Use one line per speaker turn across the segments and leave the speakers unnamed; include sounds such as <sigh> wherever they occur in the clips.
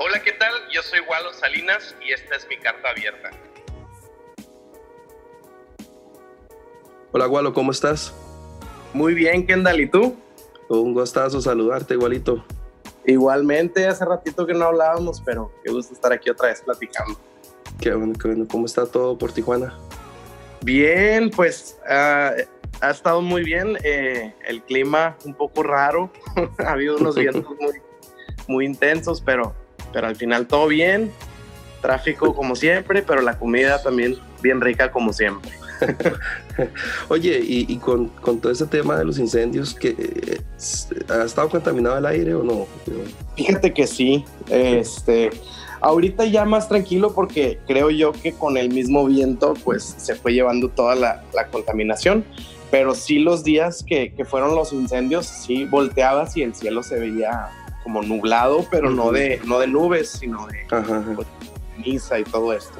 Hola, ¿qué tal? Yo soy Walo Salinas y esta es mi carta abierta.
Hola, Walo, ¿cómo estás?
Muy bien, Kendall, ¿y tú?
Un gustazo saludarte, igualito.
Igualmente, hace ratito que no hablábamos, pero qué gusto estar aquí otra vez platicando.
Qué bueno, qué bueno. ¿Cómo está todo por Tijuana?
Bien, pues ah, ha estado muy bien. Eh, el clima un poco raro. <laughs> ha habido unos <laughs> vientos muy, muy intensos, pero, pero al final todo bien. Tráfico como siempre, pero la comida también bien rica como siempre. <laughs>
Oye, y, con, con, todo ese tema de los incendios, que eh, ¿ha estado contaminado el aire o no?
Fíjate que sí. Este, ahorita ya más tranquilo porque creo yo que con el mismo viento pues se fue llevando toda la, la contaminación. Pero sí los días que, que, fueron los incendios, sí volteabas y el cielo se veía como nublado, pero no de, no de nubes, sino de misa pues, y todo esto.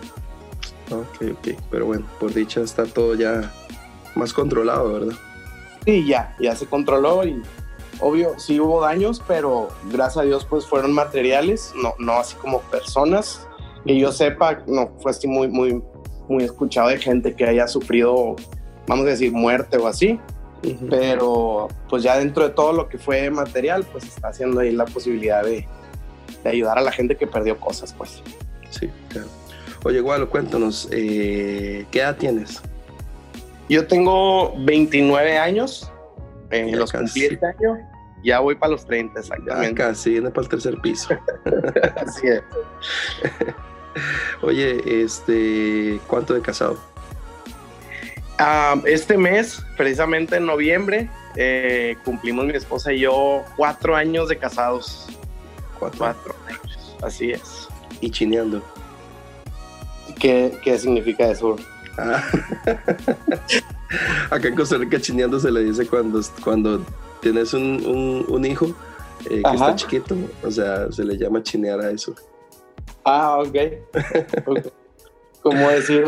Ok, ok. Pero bueno, por dicha está todo ya más controlado, ¿verdad?
Sí, ya, ya se controló y obvio sí hubo daños, pero gracias a Dios pues fueron materiales, no, no así como personas. Que yo sepa, no fue así muy, muy, muy escuchado de gente que haya sufrido, vamos a decir, muerte o así. Pero pues ya dentro de todo lo que fue material, pues está haciendo ahí la posibilidad de, de ayudar a la gente que perdió cosas, pues.
Sí, claro. Oye, Gualo, cuéntanos, eh, ¿qué edad tienes?
Yo tengo 29 años, en los cumplí este año, ya voy para los 30 exactamente.
Ah, casi, viene para el tercer piso. <laughs>
Así es. <laughs>
Oye, este, ¿cuánto de casado?
Ah, este mes, precisamente en noviembre, eh, cumplimos mi esposa y yo cuatro años de casados.
Cuatro.
Cuatro años, así es.
Y chineando.
¿Qué, qué significa eso?
Ah. <laughs> Acá en Costa Rica chineando se le dice cuando, cuando tienes un, un, hijo eh, que está chiquito, o sea, se le llama chinear a eso.
Ah, ok. <laughs> okay. ¿Cómo decir?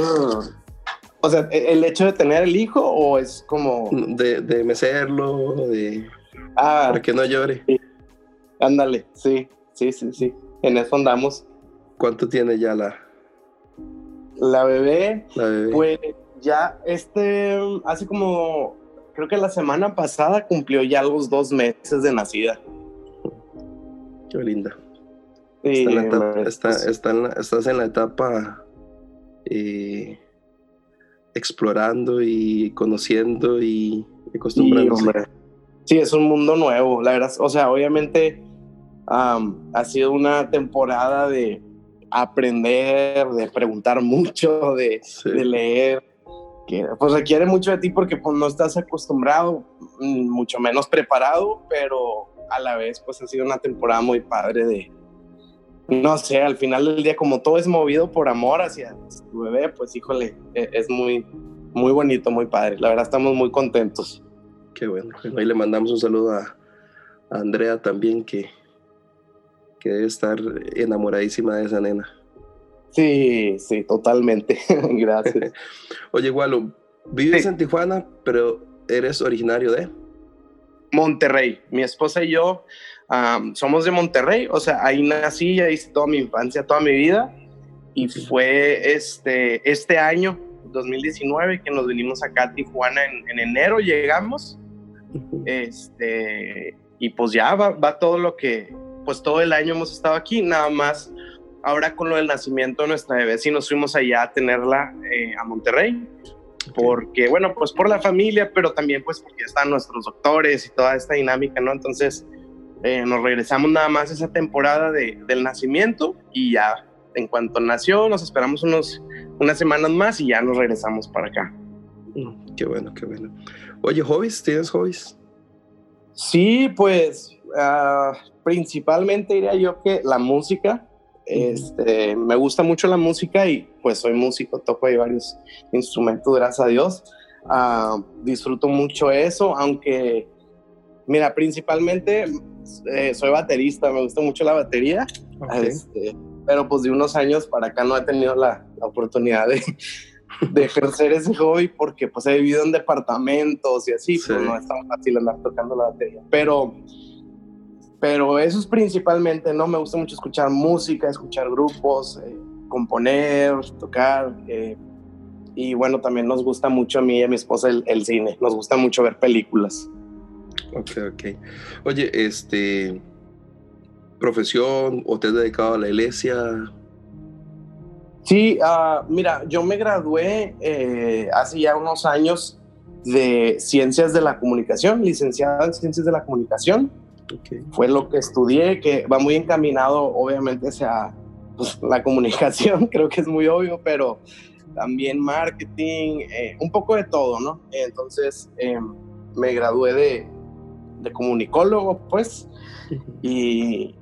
O sea, ¿e-, ¿el hecho de tener el hijo o es como...?
De, de mecerlo, de...
Ah,
para que no llore.
Sí. Ándale, sí, sí, sí, sí. En eso andamos.
¿Cuánto tiene ya la,
la bebé,
la bebé.
pues ya este, hace como, creo que la semana pasada cumplió ya los dos meses de nacida.
Qué linda.
Sí,
está en la etapa, está, está en la, estás en la etapa eh, explorando y conociendo y acostumbrándose.
Sí, sí, es un mundo nuevo, la verdad. O sea, obviamente um, ha sido una temporada de aprender, de preguntar <laughs> mucho, de,
Sí.
de leer, que pues requiere mucho de ti porque pues no estás acostumbrado, mm, mucho menos preparado, pero a la vez pues ha sido una temporada muy padre de, no sé, al final del día como todo es movido por amor hacia tu bebé, pues híjole, e- es muy, muy bonito, muy padre, la verdad estamos muy contentos.
Qué bueno. Ahí le mandamos un saludo a, a Andrea también, que, que debe estar enamoradísima de esa nena.
Sí, sí, totalmente, <laughs> gracias. <laughs>
Oye, Gualo, vives
Sí.
en Tijuana, pero eres originario de.
Monterrey. Mi esposa y yo am, somos de Monterrey, o sea, ahí nací, ahí hice toda mi infancia, toda mi vida. Y fue este, este año, 2019, que nos vinimos acá a Tijuana en, en enero, llegamos. Este, y pues ya va, va todo lo que, pues todo el año hemos estado aquí, nada más. Ahora con lo del nacimiento de nuestra bebé, sí nos fuimos allá a tenerla eh, a Monterrey porque, bueno, pues por la familia, pero también pues porque están nuestros doctores y toda esta dinámica, ¿no? Entonces eh, nos regresamos nada más esa temporada de, del nacimiento y ya en cuanto nació nos esperamos unos, unas semanas más y ya nos regresamos para acá.
Mm, Qué bueno, qué bueno. Oye, hobbies, ¿tienes hobbies?
Sí, pues ah, principalmente diría yo que la música. Este, me gusta mucho la música y pues soy músico, toco ahí varios instrumentos, gracias a Dios. Ah, disfruto mucho eso, aunque, mira, principalmente eh, soy baterista, me gusta mucho la batería, este, pero pues de unos años para acá no he tenido la, la oportunidad de, <laughs> de ejercer ese hobby porque pues he vivido en departamentos y así,
Sí.
pues no es tan fácil andar tocando la batería. Pero pero eso es principalmente, ¿no? Me gusta mucho escuchar música, escuchar grupos, eh, componer, tocar. Eh, y bueno, también nos gusta mucho a mí y a mi esposa el, el, cine. Nos gusta mucho ver películas.
Ok, ok. Oye, este, profesión o te has dedicado a la iglesia?
Sí, uh, mira, yo me gradué eh, hace ya unos años de Ciencias de la Comunicación, licenciada en Ciencias de la Comunicación. Okay. Fue lo que estudié, que va muy encaminado, obviamente, hacia pues, la comunicación, <laughs> creo que es muy obvio, pero también marketing, eh, un poco de todo, ¿no? Entonces, eh, me gradué de, de comunicólogo, pues, y,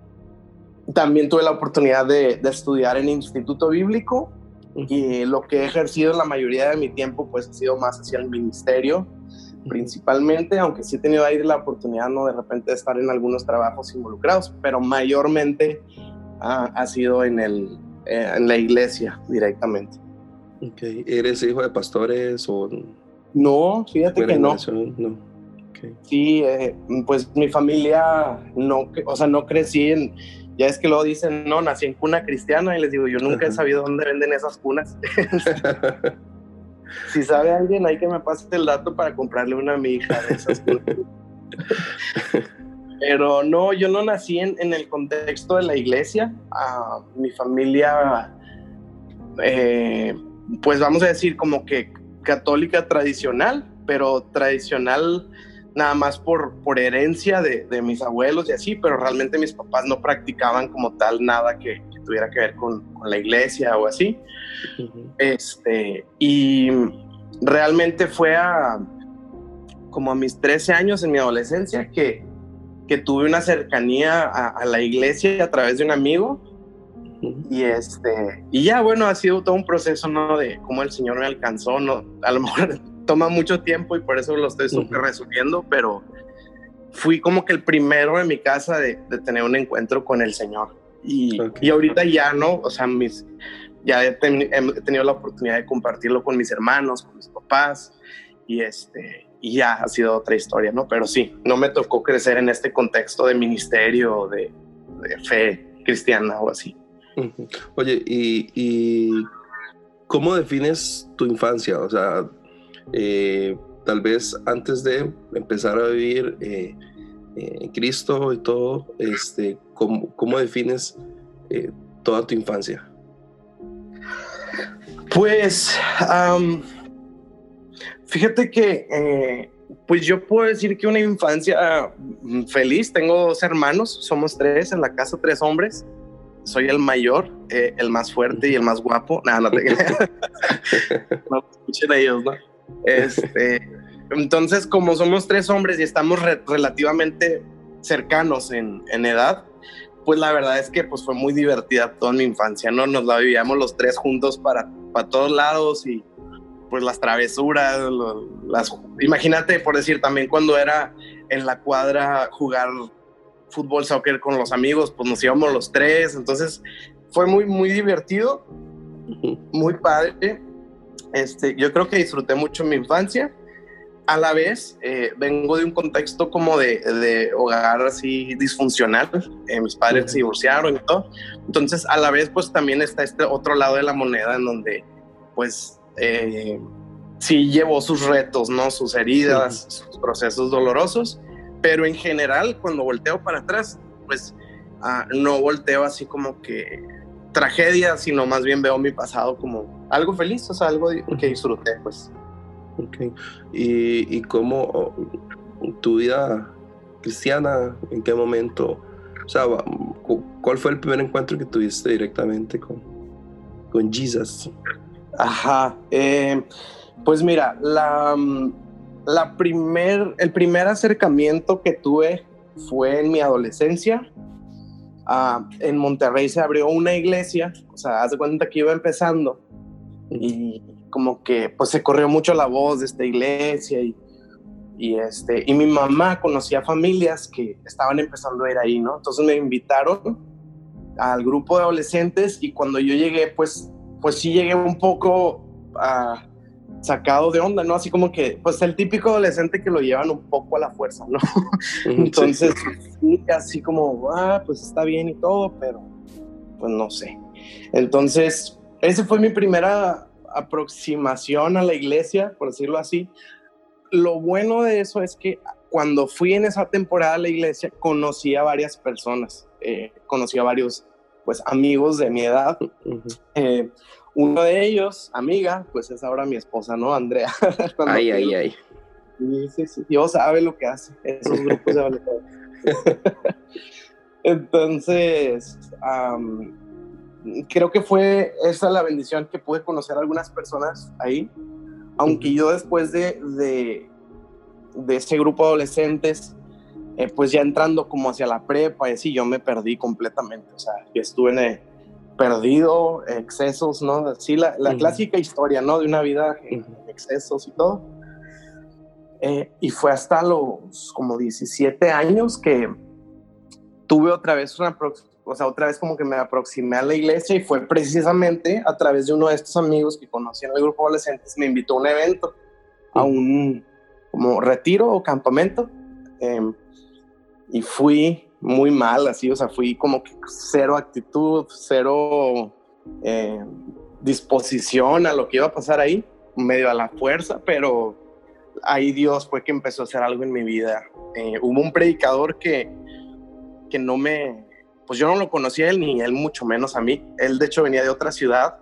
también tuve la oportunidad de, estudiar en Instituto Bíblico y lo que he ejercido la mayoría de mi tiempo pues ha sido más hacia el ministerio principalmente, aunque sí he tenido ahí la oportunidad ¿no? de repente de estar en algunos trabajos involucrados, pero mayormente ha sido en, el, eh, en la iglesia directamente.
Okay. ¿Eres hijo de pastores o...?
No, fíjate que no. no. Sí, eh, pues mi familia no, o sea, no crecí en, ya es que luego dicen, no, nací en cuna cristiana y les digo, yo nunca he sabido dónde venden esas cunas. <laughs> si sabe alguien, hay que me pase el dato para comprarle una a mi hija de esas cunas. <laughs> Pero no, yo no nací en, el contexto de la iglesia. Ah, mi familia, eh, pues vamos a decir como que católica tradicional, pero tradicional nada más por, por herencia de, de, mis abuelos y así, pero realmente mis papás no practicaban como tal nada que, tuviera que ver con, con, la iglesia o así. este, y realmente fue a como a mis 13 años en mi adolescencia que, que tuve una cercanía a, a, la iglesia a través de un amigo. Y este, y ya bueno, ha sido todo un proceso, ¿no? De cómo el Señor me alcanzó, ¿no? A lo mejor toma mucho tiempo y por eso lo estoy súper resumiendo, pero fui como que el primero en mi casa de, tener un encuentro con el Señor. Y, y ahorita ya, ¿no? O sea, mis, ya he, tenido la oportunidad de compartirlo con mis hermanos, con mis papás, y, este, y ya ha sido otra historia, ¿no? Pero sí, no me tocó crecer en este contexto de ministerio, de, de fe cristiana o así.
Oye, ¿y, ¿y, cómo defines tu infancia? O sea, eh, tal vez antes de empezar a vivir eh, eh, en Cristo y todo, este, ¿cómo, cómo defines toda tu infancia?
Pues, fíjate que, pues yo puedo decir que una infancia mm, feliz. Tengo dos hermanos, somos tres en la casa, tres hombres. Soy el mayor, el más fuerte y el más guapo. Nada, no te <laughs> <laughs> no escuchen a ellos, ¿no? Este, entonces, como somos tres hombres y estamos relativamente cercanos en, edad, pues la verdad es que pues fue muy divertida toda mi infancia, ¿no? Nos la vivíamos los tres juntos para, para todos lados y pues las travesuras, las, imagínate por decir también cuando era en la cuadra jugar fútbol, soccer con los amigos, pues nos íbamos los tres, entonces fue muy, muy divertido, muy padre este, yo creo que disfruté mucho mi infancia. A la vez, eh, vengo de un contexto como de, de hogar así disfuncional. Eh, mis padres se divorciaron y todo. Entonces, a la vez, pues también está este otro lado de la moneda en donde, pues, eh, sí llevó sus retos, ¿no? Sus heridas, sus procesos dolorosos. Pero en general, cuando volteo para atrás, pues ah, no volteo así como que tragedia, sino más bien veo mi pasado como algo feliz, o sea, algo que disfruté, pues.
Ok. ¿Y, y cómo tu vida cristiana, en qué momento, o sea, cuál fue el primer encuentro que tuviste directamente con, con Jesus?
Ajá. Eh, pues mira, la, la primer, el primer acercamiento que tuve fue en mi adolescencia. Ah, en Monterrey se abrió una iglesia, o sea, haz de cuenta que iba empezando y como que pues se corrió mucho la voz de esta iglesia y, y, este, y mi mamá conocía familias que estaban empezando a ir ahí, ¿no? Entonces me invitaron al grupo de adolescentes y cuando yo llegué, pues, pues sí llegué un poco a sacado de onda, ¿no? Así como que, pues el típico adolescente que lo llevan un poco a la fuerza, ¿no? <laughs> Entonces, así como, ah, pues está bien y todo, pero pues no sé. Entonces, esa fue mi primera aproximación a la iglesia, por decirlo así. Lo bueno de eso es que cuando fui en esa temporada a la iglesia, conocí a varias personas, eh, conocí a varios pues amigos de mi edad. eh, uno de ellos, amiga, pues es ahora mi esposa, ¿no? Andrea. <laughs>
ay, ay, ay.
Sí, sí, Dios sabe lo que hace. Esos grupos de <laughs> Entonces, creo que fue esa la bendición que pude conocer a algunas personas ahí. Aunque yo después de, de, de ese grupo de adolescentes, eh, pues ya entrando como hacia la prepa y así, yo me perdí completamente. O sea, yo estuve en, perdido, excesos, ¿no? Sí, la, clásica historia, ¿no? De una vida en excesos y todo. Eh, y fue hasta los como 17 años que tuve otra vez una, o sea, otra vez como que me aproximé a la iglesia y fue precisamente a través de uno de estos amigos que conocí en el grupo adolescentes, me invitó a un evento, a un como retiro o campamento. Em, y fui muy mal, así, o sea, fui como que cero actitud, cero eh, disposición a lo que iba a pasar ahí, medio a la fuerza, pero ahí Dios fue que empezó a hacer algo en mi vida. Eh, hubo un predicador que, que no me, pues yo no lo conocía él, ni él mucho menos a mí. Él de hecho venía de otra ciudad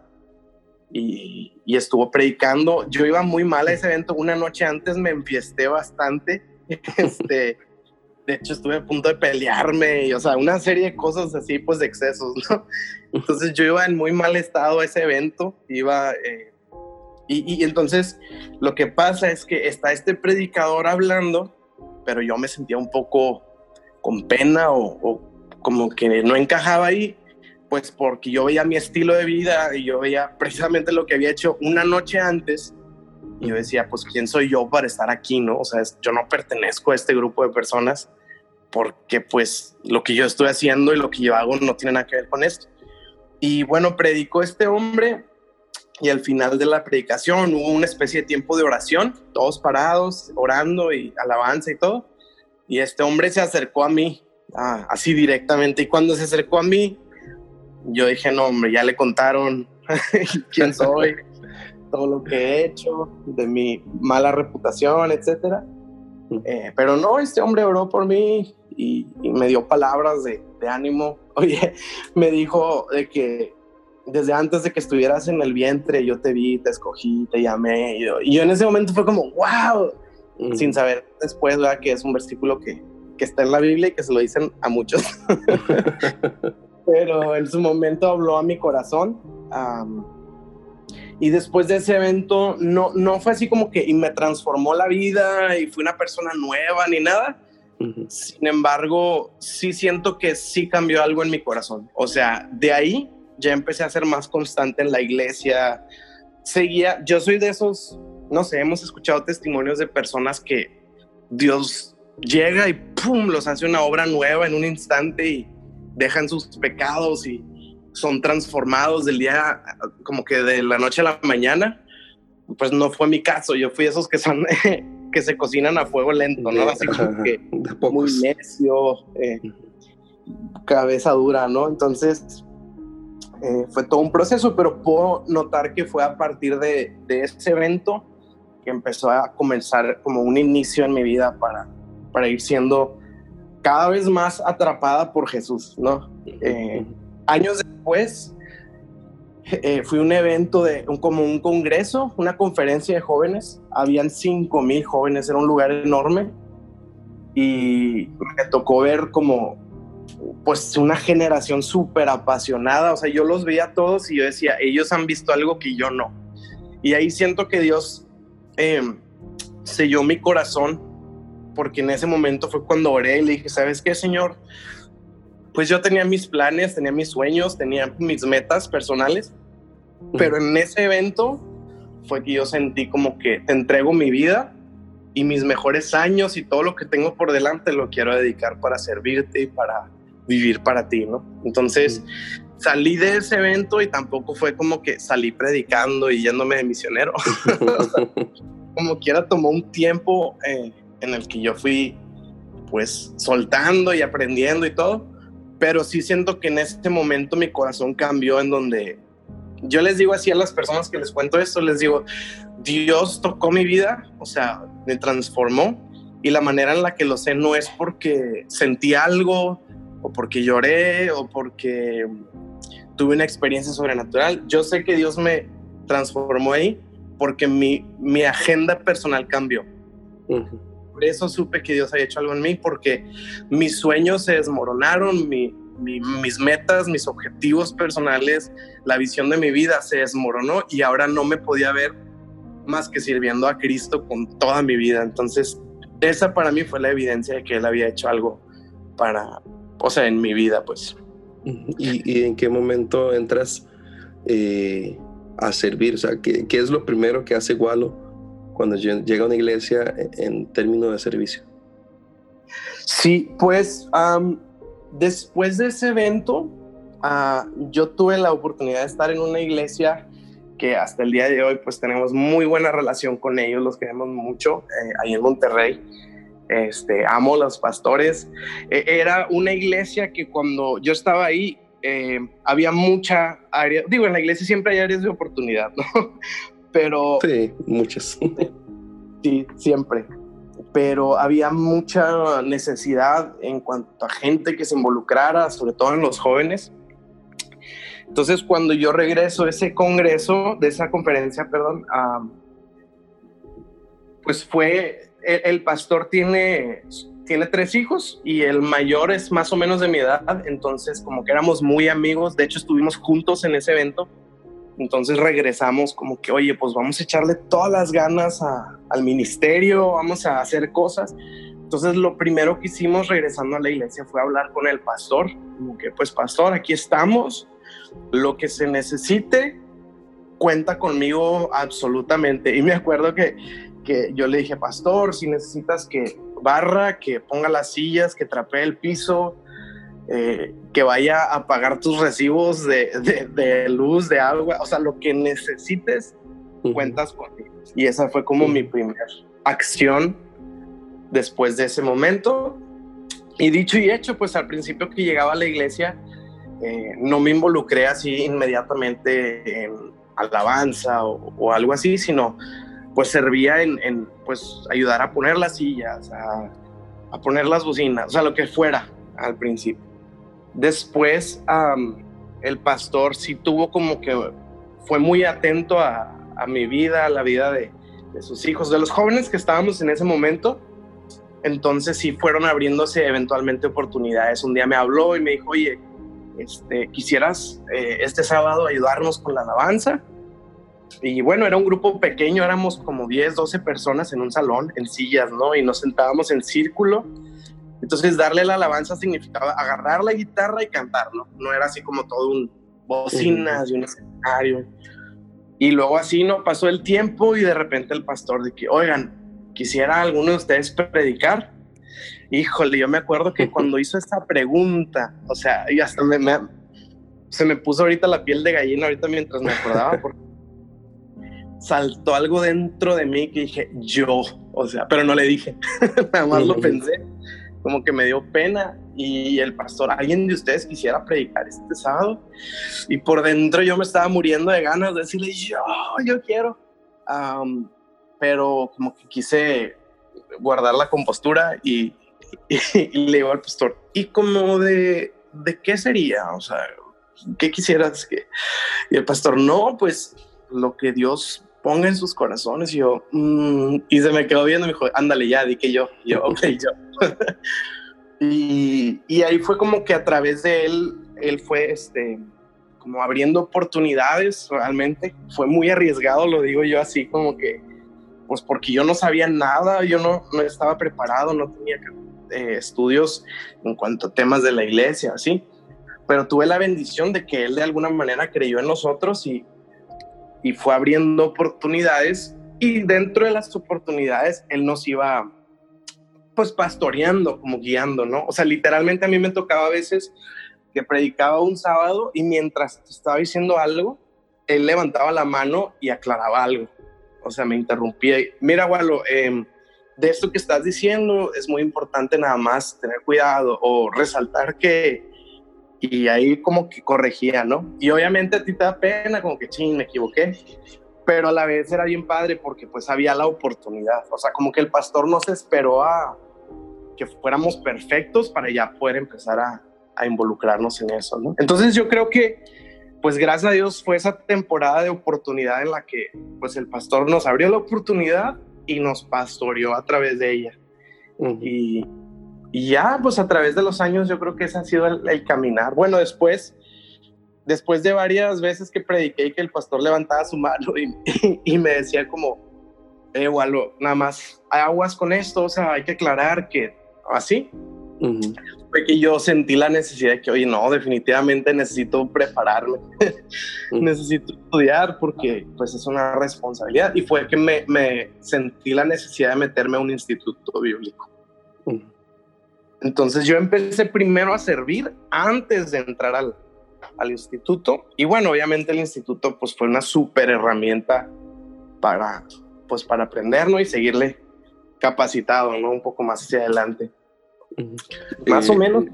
y, estuvo predicando. Yo iba muy mal a ese evento, una noche antes me enfiesté bastante. <laughs> este, de hecho estuve a punto de pelearme, y, o sea, una serie de cosas así, pues de excesos, ¿no? Entonces yo iba en muy mal estado a ese evento, iba... Eh, y, entonces lo que pasa es que está este predicador hablando, pero yo me sentía un poco con pena o, o como que no encajaba ahí, pues porque yo veía mi estilo de vida y yo veía precisamente lo que había hecho una noche antes y yo decía, pues, ¿quién soy yo para estar aquí, no? O sea, yo no pertenezco a este grupo de personas porque, pues, lo que yo estoy haciendo y lo que yo hago no tiene nada que ver con esto. Y bueno, predicó este hombre y al final de la predicación hubo una especie de tiempo de oración, todos parados, orando y alabanza y todo. Y este hombre se acercó a mí, ah, así directamente. Y cuando se acercó a mí, yo dije, no, hombre, ya le contaron <laughs> quién soy todo lo que he hecho, de mi mala reputación, etcétera. Eh, pero no, este hombre oró por mí y, me dio palabras de, ánimo. <laughs> Oye, me dijo de que desde antes de que estuvieras en el vientre, yo te vi, te escogí, te llamé. Y yo, en ese momento fue como, wow, sin saber después, ¿verdad? Que es un versículo que, que está en la Biblia y que se lo dicen a muchos. <laughs> Pero en su momento habló a mi corazón. Y después de ese evento, no, no fue así como que y me transformó la vida y fui una persona nueva ni nada. Sin embargo, sí siento que sí cambió algo en mi corazón. O sea, de ahí ya empecé a ser más constante en la iglesia. Seguía, yo soy de esos, no sé, hemos escuchado testimonios de personas que Dios llega y ¡pum! los hace una obra nueva en un instante y dejan sus pecados y son transformados del día, como que de la noche a la mañana. Pues no fue mi caso, yo fui esos que son, <laughs> que se cocinan a fuego lento, ¿no? Así como que muy necio, eh, cabeza dura, ¿no? Entonces, eh, fue todo un proceso, pero puedo notar que fue a partir de, de, ese evento que empezó a comenzar como un inicio en mi vida para, para ir siendo cada vez más atrapada por Jesús, ¿no? Eh, años después eh, fui un evento de un, como un congreso, una conferencia de jóvenes. Habían cinco mil jóvenes, era un lugar enorme. Y me tocó ver como pues una generación súper apasionada. O sea, yo los veía a todos y yo decía, ellos han visto algo que yo no. Y ahí siento que Dios eh, selló mi corazón porque en ese momento fue cuando oré y le dije, ¿sabes qué, Señor? pues yo tenía mis planes, tenía mis sueños, tenía mis metas personales, pero en ese evento fue que yo sentí como que te entrego mi vida y mis mejores años y todo lo que tengo por delante lo quiero dedicar para servirte y para vivir para ti, ¿no? Entonces, salí de ese evento y tampoco fue como que salí predicando y yéndome de misionero. <laughs> <laughs> como quiera tomó un tiempo eh, en el que yo fui pues soltando y aprendiendo y todo, pero sí siento que en este momento mi corazón cambió en donde yo les digo así a las personas que les cuento esto, les digo, Dios tocó mi vida, o sea, me transformó y la manera en la que lo sé no es porque sentí algo o porque lloré o porque tuve una experiencia sobrenatural. Yo sé que Dios me transformó ahí porque mi, mi agenda personal cambió. Por eso supe que Dios había hecho algo en mí, porque mis sueños se desmoronaron, mis metas, mis objetivos personales, la visión de mi vida se desmoronó y ahora no me podía ver más que sirviendo a Cristo con toda mi vida. Entonces, esa para mí fue la evidencia de que Él había hecho algo para, o sea, en mi vida, pues.
¿Y, en qué momento entras eh, a servir? O sea, ¿qué, ¿qué, es lo primero que hace Gualo cuando llega a una iglesia en términos de servicio?
Sí, pues después de ese evento, ah, yo tuve la oportunidad de estar en una iglesia que hasta el día de hoy pues tenemos muy buena relación con ellos, los queremos mucho, eh, ahí en Monterrey. Este, amo a los pastores. E, era una iglesia que cuando yo estaba ahí eh, había mucha área, digo, en la iglesia siempre hay áreas de oportunidad, ¿no? Pero...
Sí, muchas. <laughs>
Sí, siempre. Pero había mucha necesidad en cuanto a gente que se involucrara, sobre todo en los jóvenes. Entonces, cuando yo regreso a ese congreso, de esa conferencia, perdón, pues fue, el, pastor tiene, tiene tres hijos y el mayor es más o menos de mi edad, entonces como que éramos muy amigos, de hecho estuvimos juntos en ese evento, entonces regresamos como que, oye, pues vamos a echarle todas las ganas al ministerio, vamos a hacer cosas. Entonces lo primero que hicimos regresando a la iglesia fue hablar con el pastor, como que, pues pastor, aquí estamos, lo que se necesite, cuenta conmigo absolutamente. Y me acuerdo que, que yo le dije, pastor, si necesitas que barra, que ponga las sillas, que trapee el piso, eh, que vaya a pagar tus recibos de, luz, de agua, o sea, lo que necesites, cuentas conmigo. Y esa fue como mi primera acción después de ese momento. Y dicho y hecho, pues al principio que llegaba a la iglesia, eh, no me involucré así inmediatamente en alabanza o, algo así, sino pues servía en, pues ayudar a poner las sillas, a, a, poner las bocinas, o sea, lo que fuera al principio. Después el pastor sí tuvo como que fue muy atento a, mi vida, a la vida de, sus hijos, de los jóvenes que estábamos en ese momento. Entonces sí fueron abriéndose eventualmente oportunidades. Un día me habló y me dijo, oye, este, quisieras eh, este sábado ayudarnos con la alabanza. Y bueno, era un grupo pequeño, éramos como 10, 12 personas en un salón, en sillas, ¿no? Y nos sentábamos en círculo. Entonces, darle la alabanza significaba agarrar la guitarra y cantar, ¿no? No era así como todo un bocinas y un escenario. Y luego así, ¿no? Pasó el tiempo y de repente el pastor de que, oigan, quisiera alguno de ustedes predicar. Híjole, yo me acuerdo que <laughs> cuando hizo esta pregunta, o sea, y hasta me, se me puso ahorita la piel de gallina, ahorita mientras me acordaba, <laughs> porque saltó algo dentro de mí que dije, yo, o sea, pero no le dije, <laughs> nada más lo pensé, como que me dio pena y el pastor, alguien de ustedes quisiera predicar este sábado y por dentro yo me estaba muriendo de ganas de decirle, yo, yo quiero, pero como que quise guardar la compostura y, <laughs> y, le digo al pastor, ¿y como de, de qué sería? O sea, ¿qué quisieras que...? Y el pastor, no, pues lo que Dios ponga en sus corazones. Y yo, mm", y se me quedó viendo y me dijo, ándale ya, di que yo. Y yo, <laughs> ok, yo. <laughs> y, y, ahí fue como que a través de él, él fue este, como abriendo oportunidades realmente. Fue muy arriesgado, lo digo yo así, como que, pues porque yo no sabía nada, yo no, no estaba preparado, no tenía eh, estudios en cuanto a temas de la iglesia, así. Pero tuve la bendición de que él de alguna manera creyó en nosotros y, y fue abriendo oportunidades y dentro de las oportunidades él nos iba pues pastoreando, como guiando, ¿no? O sea, literalmente a mí me tocaba a veces que predicaba un sábado y mientras estaba diciendo algo, él levantaba la mano y aclaraba algo. O sea, me interrumpía. Mira, Walo, eh, de esto que estás diciendo es muy importante nada más tener cuidado o resaltar que... Y ahí como que corregía, ¿no? Y obviamente a ti te da pena, como que, ching, me equivoqué. Pero a la vez era bien padre porque pues había la oportunidad. O sea, como que el pastor no se esperó a que fuéramos perfectos para ya poder empezar a, a involucrarnos en eso, ¿no? Entonces yo creo que pues gracias a Dios fue esa temporada de oportunidad en la que pues el pastor nos abrió la oportunidad y nos pastoreó a través de ella. y, y, ya, pues a través de los años yo creo que ese ha sido el, caminar. Bueno, después, después de varias veces que prediqué y que el pastor levantaba su mano y, y, me decía como, eh, Walo, nada más aguas con esto, o sea, hay que aclarar que así. Fue que yo sentí la necesidad de que, oye, no, definitivamente necesito prepararme, necesito estudiar porque pues es una responsabilidad. Y fue que me, me, sentí la necesidad de meterme a un instituto bíblico. Entonces yo empecé primero a servir antes de entrar al, al instituto. Y bueno, obviamente el instituto pues fue una súper herramienta para, pues para aprenderlo y seguirle capacitado, ¿no? Un poco más hacia adelante. Más o eh, menos.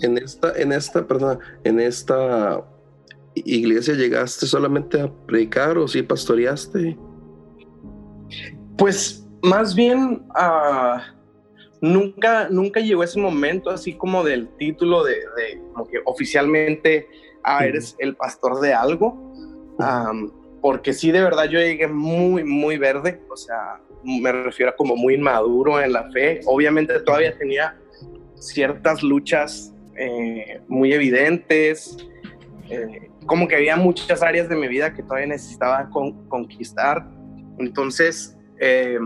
En esta, en esta, perdón, en esta iglesia llegaste solamente a predicar o sí pastoreaste?
Pues más bien uh, nunca, nunca llegó ese momento así como del título de, como que oficialmente ah, eres el pastor de algo. porque sí, de verdad yo llegué muy, muy verde, o sea, me refiero a como muy inmaduro en la fe. Obviamente todavía tenía ciertas luchas eh, muy evidentes, eh, como que había muchas áreas de mi vida que todavía necesitaba conquistar. Entonces, eh,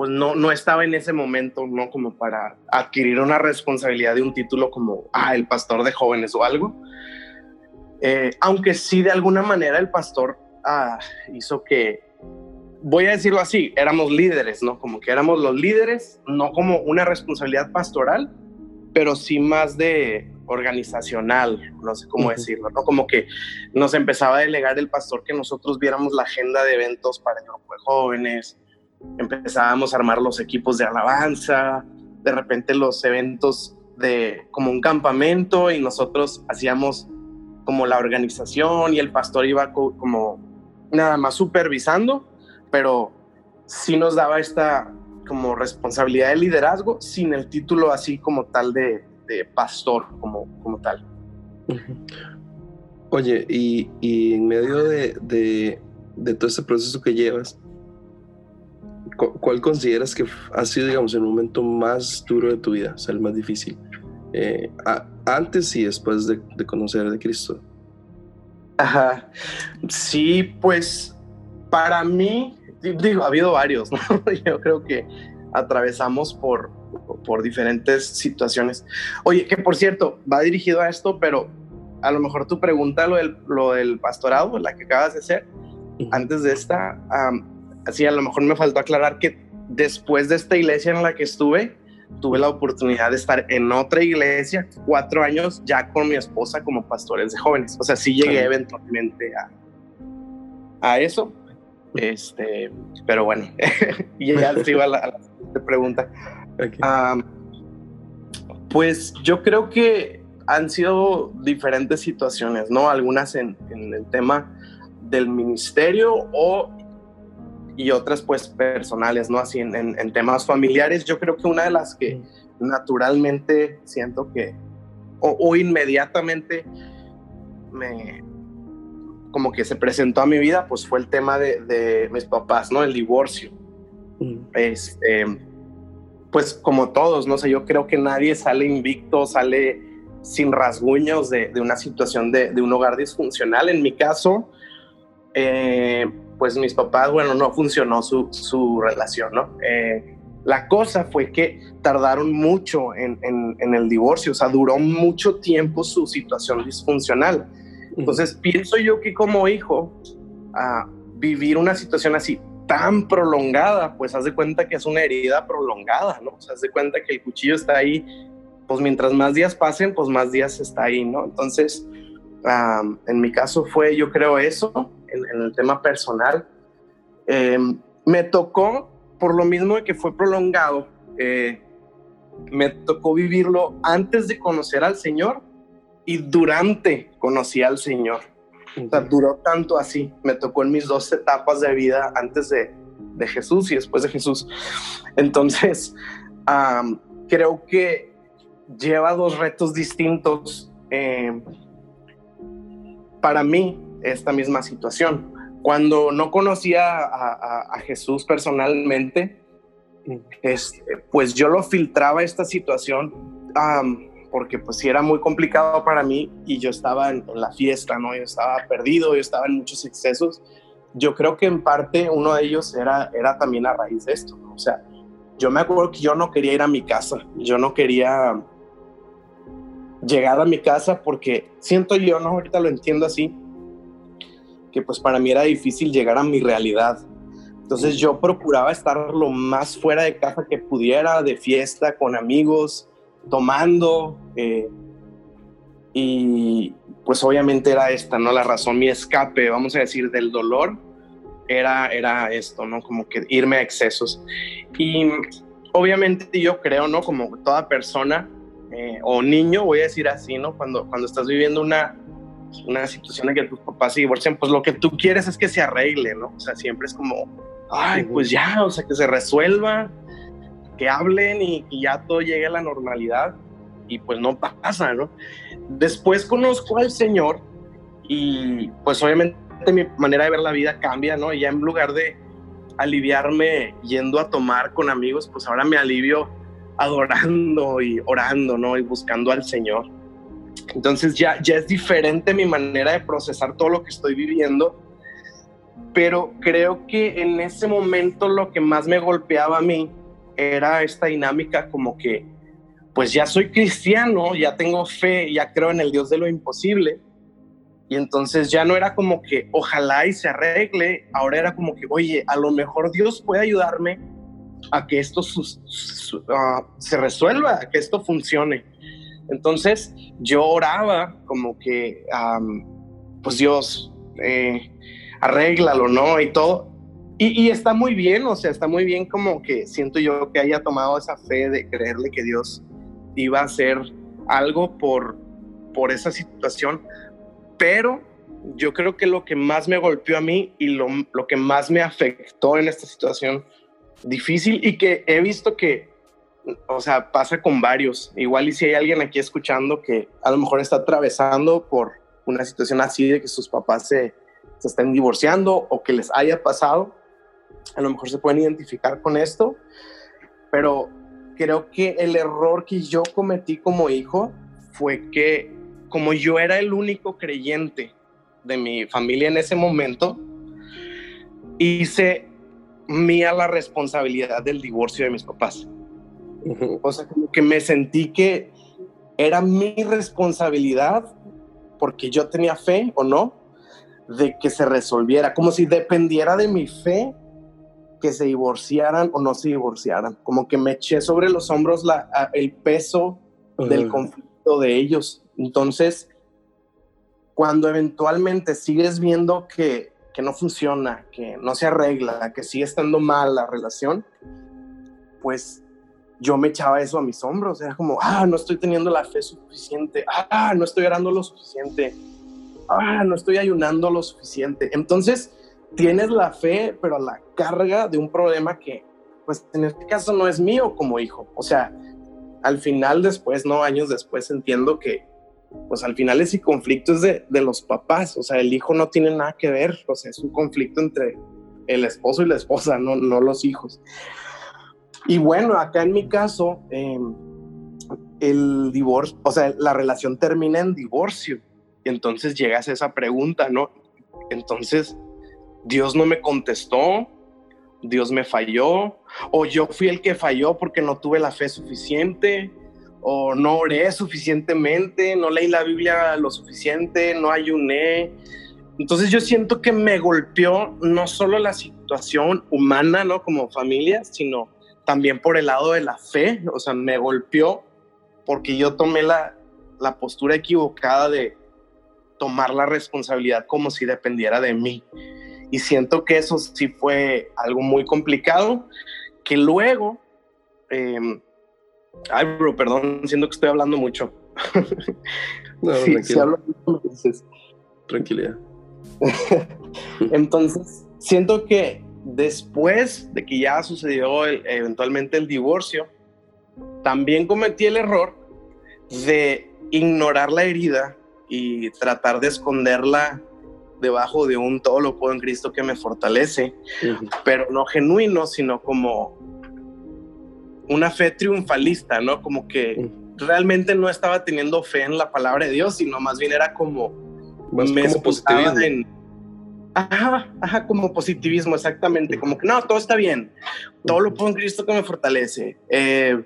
pues no, no estaba en ese momento, ¿no? Como para adquirir una responsabilidad de un título como, ah, el pastor de jóvenes o algo. aunque sí, de alguna manera, el pastor ah, hizo que, voy a decirlo así, éramos líderes, ¿no? Como que éramos los líderes, no como una responsabilidad pastoral, pero sí más de organizacional, no sé cómo decirlo, ¿no? Como que nos empezaba a delegar el pastor que nosotros viéramos la agenda de eventos para el grupo de jóvenes, empezábamos a armar los equipos de alabanza, de repente los eventos de como un campamento y nosotros hacíamos como la organización y el pastor iba como nada más supervisando, pero sí nos daba esta como responsabilidad de liderazgo sin el título así como tal de, pastor, como, como tal.
Oye, y, en medio de, todo este proceso que llevas, ¿cuál consideras que ha sido, digamos, el momento más duro de tu vida, o sea, el más difícil? Eh, antes y después de, de conocer a Cristo.
Ajá. Sí, pues para mí digo, ha habido varios, ¿no? <laughs> Yo creo que atravesamos por, por diferentes situaciones. Oye, que por cierto, va dirigido a esto, pero a lo mejor tu pregunta, lo del, lo del pastorado, la que acabas de hacer, antes de esta, así a lo mejor me faltó aclarar que después de esta iglesia en la que estuve, tuve la oportunidad de estar en otra iglesia, cuatro años ya con mi esposa como pastores de jóvenes. O sea, sí llegué eventualmente a, a eso, este, pero bueno, <laughs> y ya <laughs> sigo a la, siguiente pregunta. pues yo creo que han sido diferentes situaciones, ¿no? Algunas en, el tema del ministerio o y otras pues personales, ¿no? Así en, temas familiares, yo creo que una de las que naturalmente siento que o inmediatamente me, como que se presentó a mi vida, pues fue el tema de, mis papás, ¿no? El divorcio. Este, pues como todos, no sé, yo creo que nadie sale invicto, sale sin rasguños de, una situación de, un hogar disfuncional. En mi caso, eh, pues mis papás, bueno, no funcionó su, relación, ¿no? Eh, la cosa fue que tardaron mucho en, en, el divorcio, o sea, duró mucho tiempo su situación disfuncional. Entonces, pienso yo que como hijo, a vivir una situación así tan prolongada, pues haz de cuenta que es una herida prolongada, ¿no? O sea, haz de cuenta que el cuchillo está ahí pues mientras más días pasen, pues más días está ahí, ¿no? Entonces, en mi caso fue, yo creo eso, en, el tema personal. Em, me tocó, por lo mismo de que fue prolongado, eh, me tocó vivirlo antes de conocer al Señor y durante conocí al Señor. O sea, duró tanto así. Me tocó en mis dos etapas de vida antes de, de Jesús y después de Jesús. Entonces, <laughs> creo que lleva dos retos distintos em, para mí esta misma situación. Cuando no conocía a, Jesús personalmente, pues yo lo filtraba esta situación porque pues sí era muy complicado para mí y yo estaba en, la fiesta, ¿no? Yo estaba perdido, yo estaba en muchos excesos. Yo creo que en parte uno de ellos era, era también a raíz de esto, ¿no? O sea, yo me acuerdo que yo no quería ir a mi casa, yo no quería llegar a mi casa porque siento yo, ¿no? Ahorita lo entiendo así, que pues para mí era difícil llegar a mi realidad. Entonces yo procuraba estar lo más fuera de casa que pudiera, de fiesta, con amigos, tomando. Eh, y pues obviamente era esta, ¿no? La razón, mi escape, vamos a decir, del dolor, era, era esto, ¿no? Como que irme a excesos. Y obviamente yo creo, ¿no? Como toda persona eh, o niño, voy a decir así, ¿no? Cuando, cuando estás viviendo una, una situación en que tus papás se divorcian, pues lo que tú quieres es que se arregle, ¿no? O sea, siempre es como, ay, pues ya, o sea, que se resuelva, que hablen y, que ya todo llegue a la normalidad y pues no pasa, ¿no? Después conozco al Señor y pues obviamente mi manera de ver la vida cambia, ¿no? Y ya en lugar de aliviarme yendo a tomar con amigos, pues ahora me alivio adorando y orando, ¿no? Y buscando al Señor. Entonces ya, ya es diferente mi manera de procesar todo lo que estoy viviendo, pero creo que en ese momento lo que más me golpeaba a mí era esta dinámica como que, pues ya soy cristiano, ya tengo fe, ya creo en el Dios de lo imposible. Y entonces ya no era como que ojalá y se arregle, ahora era como que, oye, a lo mejor Dios puede ayudarme a que esto ah, se resuelva, a que esto funcione. Entonces yo oraba como que, pues Dios, eh, arréglalo, ¿no? Y todo. Y, está muy bien, o sea, está muy bien como que siento yo que haya tomado esa fe de creerle que Dios iba a hacer algo por, por esa situación. Pero yo creo que lo que más me golpeó a mí y lo, lo que más me afectó en esta situación difícil y que he visto que o sea, pasa con varios. Igual y si hay alguien aquí escuchando que a lo mejor está atravesando por una situación así de que sus papás se, se estén divorciando o que les haya pasado, a lo mejor se pueden identificar con esto, pero creo que el error que yo cometí como hijo fue que como yo era el único creyente de mi familia en ese momento, hice mía la responsabilidad del divorcio de mis papás. O sea, como que me sentí que era mi responsabilidad, porque yo tenía fe o no, de que se resolviera, como si dependiera de mi fe que se divorciaran o no se divorciaran. Como que me eché sobre los hombros la, el peso del conflicto de ellos. Entonces, cuando eventualmente sigues viendo que, que no funciona, que no se arregla, que sigue estando mal la relación, pues yo me echaba eso a mis hombros, era como, ah, no estoy teniendo la fe suficiente, ah, no estoy orando lo suficiente, ah, no estoy ayunando lo suficiente. Entonces, tienes la fe, pero la carga de un problema que, pues en este caso no es mío como hijo. O sea, al final después, no años después, entiendo que, pues al final ese conflicto es de, de los papás, o sea, el hijo no tiene nada que ver, o sea, es un conflicto entre el esposo y la esposa, no, no los hijos. Y bueno, acá en mi caso, em, el divorcio, o sea, la relación termina en divorcio. Y entonces llegas a esa pregunta, ¿no? Entonces, Dios no me contestó, Dios me falló, o yo fui el que falló porque no tuve la fe suficiente, o no oré suficientemente, no leí la Biblia lo suficiente, no ayuné. Entonces yo siento que me golpeó no solo la situación humana, ¿no? Como familia, sino también por el lado de la fe, o sea, me golpeó porque yo tomé la, la postura equivocada de tomar la responsabilidad como si dependiera de mí. Y siento que eso sí fue algo muy complicado, que luego, eh, ay, bro, perdón, siento que estoy hablando mucho. <laughs>
No, sí, sí hablo mucho, entonces. Tranquilidad. <laughs>
entonces, siento que después de que ya sucedió eventualmente el divorcio, también cometí el error de ignorar la herida y tratar de esconderla debajo de un todo lo puedo en Cristo que me fortalece, pero no genuino, sino como una fe triunfalista, ¿no? Como que realmente no estaba teniendo fe en la palabra de Dios, sino más bien era como
más me como positivismo. En,
ajá, ajá, como positivismo, exactamente, como que no, todo está bien, todo lo puedo en Cristo que me fortalece. Eh,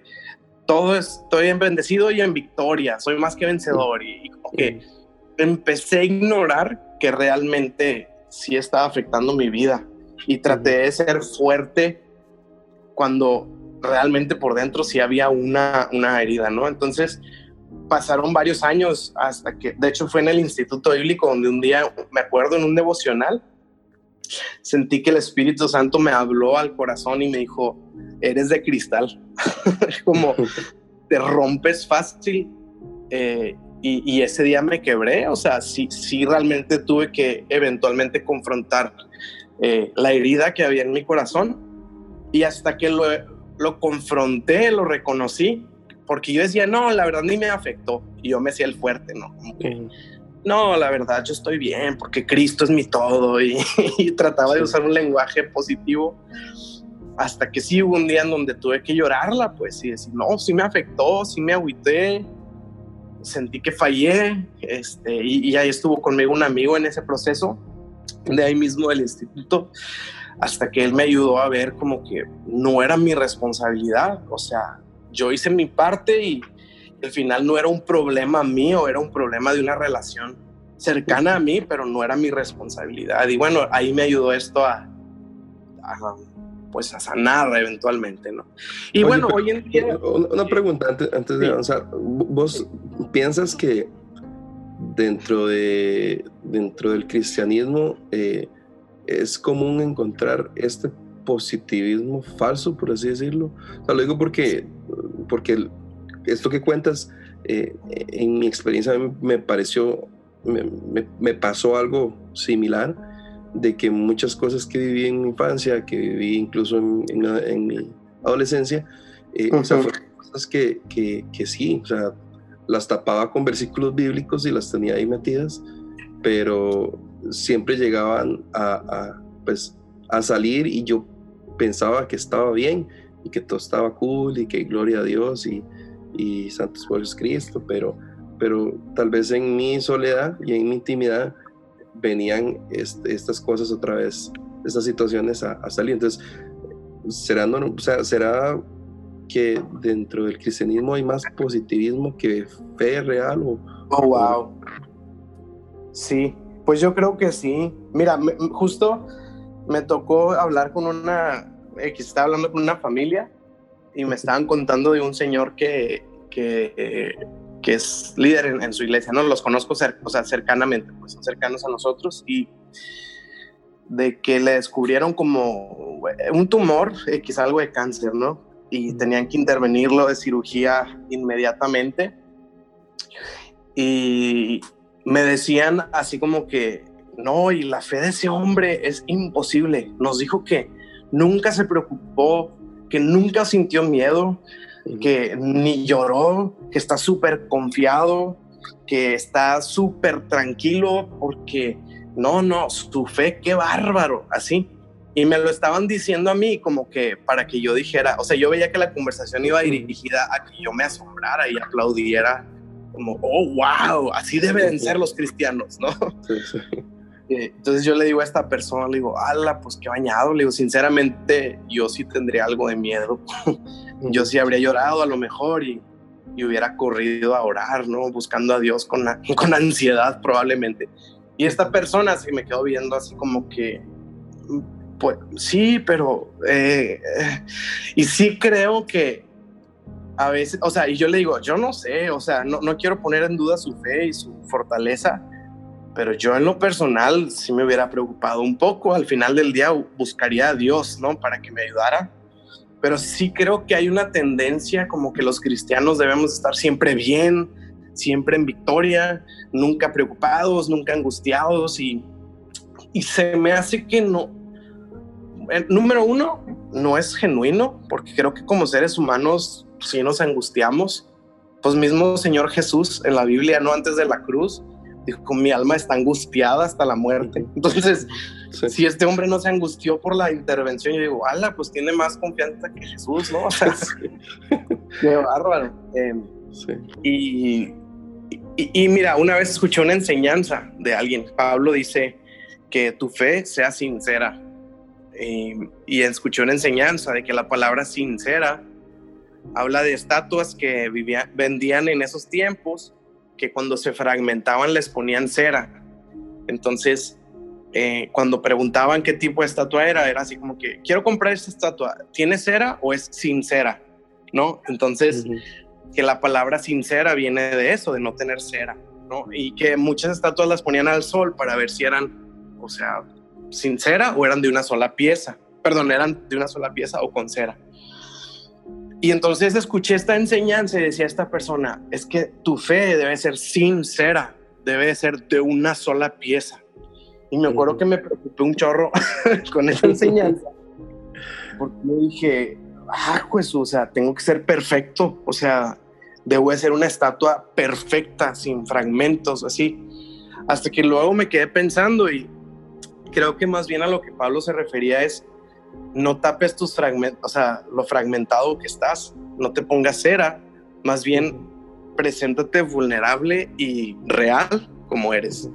todo estoy en bendecido y en victoria, soy más que vencedor y, como que empecé a ignorar que realmente sí estaba afectando mi vida y traté de ser fuerte cuando realmente por dentro sí había una, una herida, ¿no? Entonces pasaron varios años hasta que, de hecho fue en el Instituto Bíblico donde un día, me acuerdo en un devocional, sentí que el Espíritu Santo me habló al corazón y me dijo, eres de cristal, <laughs> como te rompes fácil. Eh, y, ese día me quebré, o sea, sí, sí realmente tuve que eventualmente confrontar eh, la herida que había en mi corazón. Y hasta que lo, lo confronté, lo reconocí, porque yo decía, no, la verdad ni me afectó. Y yo me hacía el fuerte, ¿no? no, la verdad yo estoy bien, porque Cristo es mi todo. Y, <laughs> trataba de usar un lenguaje positivo hasta que sí hubo un día en donde tuve que llorarla, pues, y decir, no, sí me afectó, sí me agüité, sentí que fallé, este, y, ahí estuvo conmigo un amigo en ese proceso, de ahí mismo del instituto, hasta que él me ayudó a ver como que no era mi responsabilidad, o sea, yo hice mi parte y al final no era un problema mío, era un problema de una relación cercana a mí, pero no era mi responsabilidad. Y bueno, ahí me ayudó esto a, a pues a sanar eventualmente, ¿no? Y bueno, hoy en día...
Una pregunta antes, de avanzar. ¿Vos piensas que dentro, de, dentro del cristianismo eh, es común encontrar este positivismo falso, por así decirlo? O sea, lo digo porque, porque esto que cuentas, eh, en mi experiencia me pareció, me, me pasó algo similar de que muchas cosas que viví en mi infancia, que viví incluso en, en, mi adolescencia, eh, o sea, fueron cosas que, que, que, sí, o sea, las tapaba con versículos bíblicos y las tenía ahí metidas, pero siempre llegaban a, a, pues, a salir y yo pensaba que estaba bien y que todo estaba cool y que gloria a Dios y, y santos por Cristo, pero, pero tal vez en mi soledad y en mi intimidad venían estas cosas otra vez, estas situaciones a, salir. Entonces, ¿será, o sea, ¿será que dentro del cristianismo hay más positivismo que fe real? O,
oh, wow. Sí, pues yo creo que sí. Mira, justo me tocó hablar con una, eh, que estaba hablando con una familia y me estaban contando de un señor que, que eh, que es líder en, su iglesia, ¿no? Los conozco o sea, cercanamente, pues son cercanos a nosotros y de que le descubrieron como un tumor, X, algo de cáncer, ¿no? Y tenían que intervenirlo de cirugía inmediatamente. Y me decían así como que, no, y la fe de ese hombre es imposible. Nos dijo que nunca se preocupó, que nunca sintió miedo, que ni lloró, que está súper confiado, que está súper tranquilo porque no, no, su fe, qué bárbaro, así. Y me lo estaban diciendo a mí como que para que yo dijera, o sea, yo veía que la conversación iba dirigida a que yo me asombrara y aplaudiera como, oh, wow, así deben ser los cristianos, ¿no? Sí, sí. Eh, entonces yo le digo a esta persona, le digo, ala, pues qué bañado, le digo, sinceramente yo sí tendría algo de miedo, <laughs> yo sí habría llorado a lo mejor y, y, hubiera corrido a orar, ¿no? Buscando a Dios con, <laughs> con ansiedad probablemente. Y esta persona se me quedó viendo así como que, pues sí, pero, eh, y sí creo que a veces, o sea, y yo le digo, yo no sé, o sea, no, no quiero poner en duda su fe y su fortaleza, pero yo en lo personal sí me hubiera preocupado un poco. Al final del día buscaría a Dios, ¿no? Para que me ayudara. Pero sí creo que hay una tendencia como que los cristianos debemos estar siempre bien, siempre en victoria, nunca preocupados, nunca angustiados y, y se me hace que no. El, número uno, no es genuino, porque creo que como seres humanos si nos angustiamos. Pues mismo Señor Jesús en la Biblia, no antes de la cruz, dijo, mi alma está angustiada hasta la muerte. Entonces, si este hombre no se angustió por la intervención, yo digo, ala, pues tiene más confianza que Jesús, ¿no? O sea, <laughs> qué bárbaro. Em, y, y, mira, una vez escuché una enseñanza de alguien, Pablo dice que tu fe sea sincera. Em, y escuché una enseñanza de que la palabra sincera habla de estatuas que vendían en esos tiempos que cuando se fragmentaban les ponían cera. Entonces, eh, cuando preguntaban qué tipo de estatua era, era así como que, quiero comprar esta estatua, ¿tiene cera o es sincera? ¿No? Entonces, que la palabra sincera viene de eso, de no tener cera, ¿no? Y que muchas estatuas las ponían al sol para ver si eran, o sea, sincera o eran de una sola pieza. Perdón, eran de una sola pieza o con cera. Y entonces escuché esta enseñanza y decía esta persona, es que tu fe debe ser sincera, debe ser de una sola pieza. Y me acuerdo que me preocupé un chorro <laughs> con esa enseñanza, porque yo dije, ah, pues, o sea, tengo que ser perfecto, o sea, debo de ser una estatua perfecta, sin fragmentos, así. Hasta que luego me quedé pensando y creo que más bien a lo que Pablo se refería es, no tapes tus fragmentos, o sea, lo fragmentado que estás, no te pongas cera, más bien preséntate vulnerable y real como eres.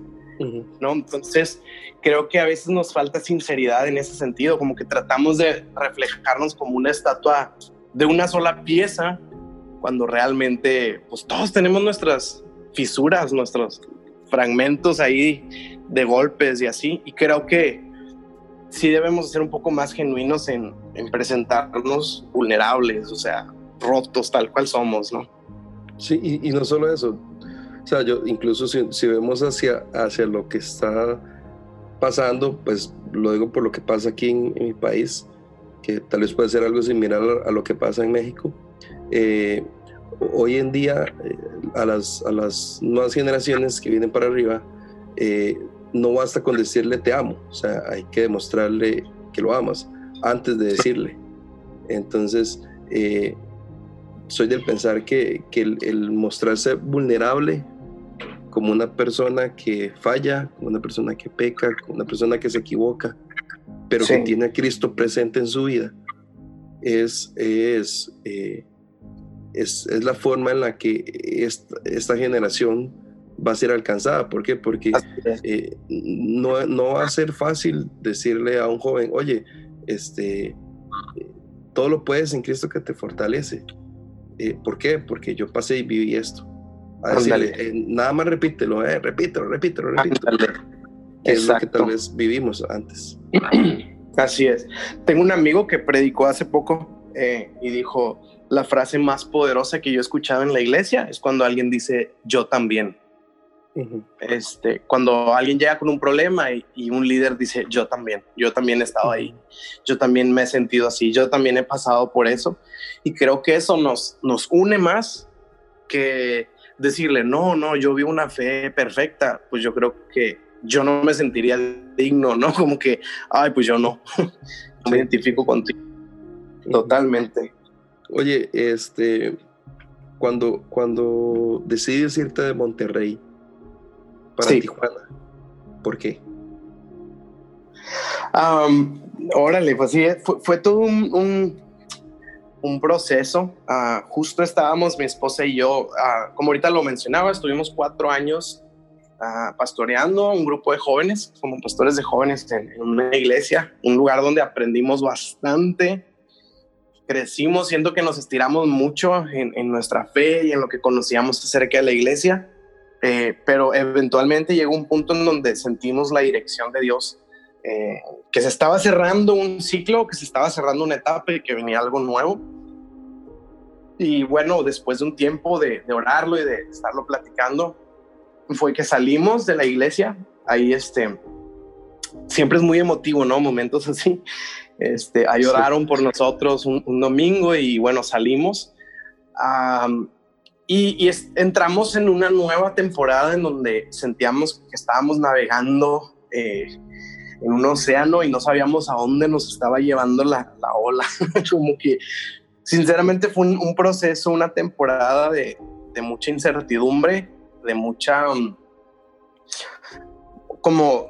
¿No? Entonces, creo que a veces nos falta sinceridad en ese sentido, como que tratamos de reflejarnos como una estatua de una sola pieza, cuando realmente, pues todos tenemos nuestras fisuras, nuestros fragmentos ahí de golpes y así, y creo que sí debemos ser un poco más genuinos en, presentarnos vulnerables, o sea, rotos tal cual somos, ¿no?
Sí, y, no solo eso, o sea, yo incluso si, vemos hacia, hacia lo que está pasando, pues lo digo por lo que pasa aquí en, mi país, que tal vez puede ser algo similar a, lo que pasa en México. Eh, hoy en día, eh, a, las, a las nuevas generaciones que vienen para arriba, eh, no basta con decirle te amo, o sea, hay que demostrarle que lo amas antes de decirle. Entonces, eh, soy del pensar que, el, mostrarse vulnerable como una persona que falla, como una persona que peca, como una persona que se equivoca, pero que tiene a Cristo presente en su vida, es, es, eh, es, es, la forma en la que esta, esta generación va a ser alcanzada. ¿Por qué? Porque eh, no, no, va a ser fácil decirle a un joven, oye, este, todo lo puedes en Cristo que te fortalece. Eh, ¿Por qué? Porque yo pasé y viví esto. A decirle, eh, nada más repítelo, eh, repítelo, repítelo, repítelo. Que es lo que tal vez vivimos antes. <clears throat>
Así es. Tengo un amigo que predicó hace poco y dijo, la frase más poderosa que yo he escuchado en la iglesia es cuando alguien dice, yo también este, cuando alguien llega con un problema y, un líder dice, yo también, yo también he estado ahí, yo también me he sentido así, yo también he pasado por eso. Y creo que eso nos, nos une más que decirle, no, no, yo vivo una fe perfecta, pues yo creo que yo no me sentiría digno, ¿no? <laughs> Como que, ay, pues yo no, <laughs> me identifico contigo. Totalmente.
Oye, este, cuando, cuando decides irte de Monterrey, para Tijuana. ¿Por qué?
órale, pues sí, fue, todo un, un, proceso. Ah, justo estábamos mi esposa y yo, ah, como ahorita lo mencionaba, estuvimos cuatro años uh, pastoreando un grupo de jóvenes, como pastores de jóvenes en, una iglesia, un lugar donde aprendimos bastante. Crecimos, siento que nos estiramos mucho en, en nuestra fe y en lo que conocíamos acerca de la iglesia. Eh, pero eventualmente llegó un punto en donde sentimos la dirección de Dios, eh, que se estaba cerrando un ciclo, que se estaba cerrando una etapa y que venía algo nuevo. Y bueno, después de un tiempo de, de orarlo y de estarlo platicando, fue que salimos de la iglesia. Ahí este, siempre es muy emotivo, ¿no? Momentos así. Este, ahí oraron por nosotros un, domingo y bueno, salimos. Y, entramos en una nueva temporada en donde sentíamos que estábamos navegando eh, en un océano y no sabíamos a dónde nos estaba llevando la, la ola. <laughs> Como que, sinceramente, fue un, proceso, una temporada de, de, mucha incertidumbre, de mucha. Um, como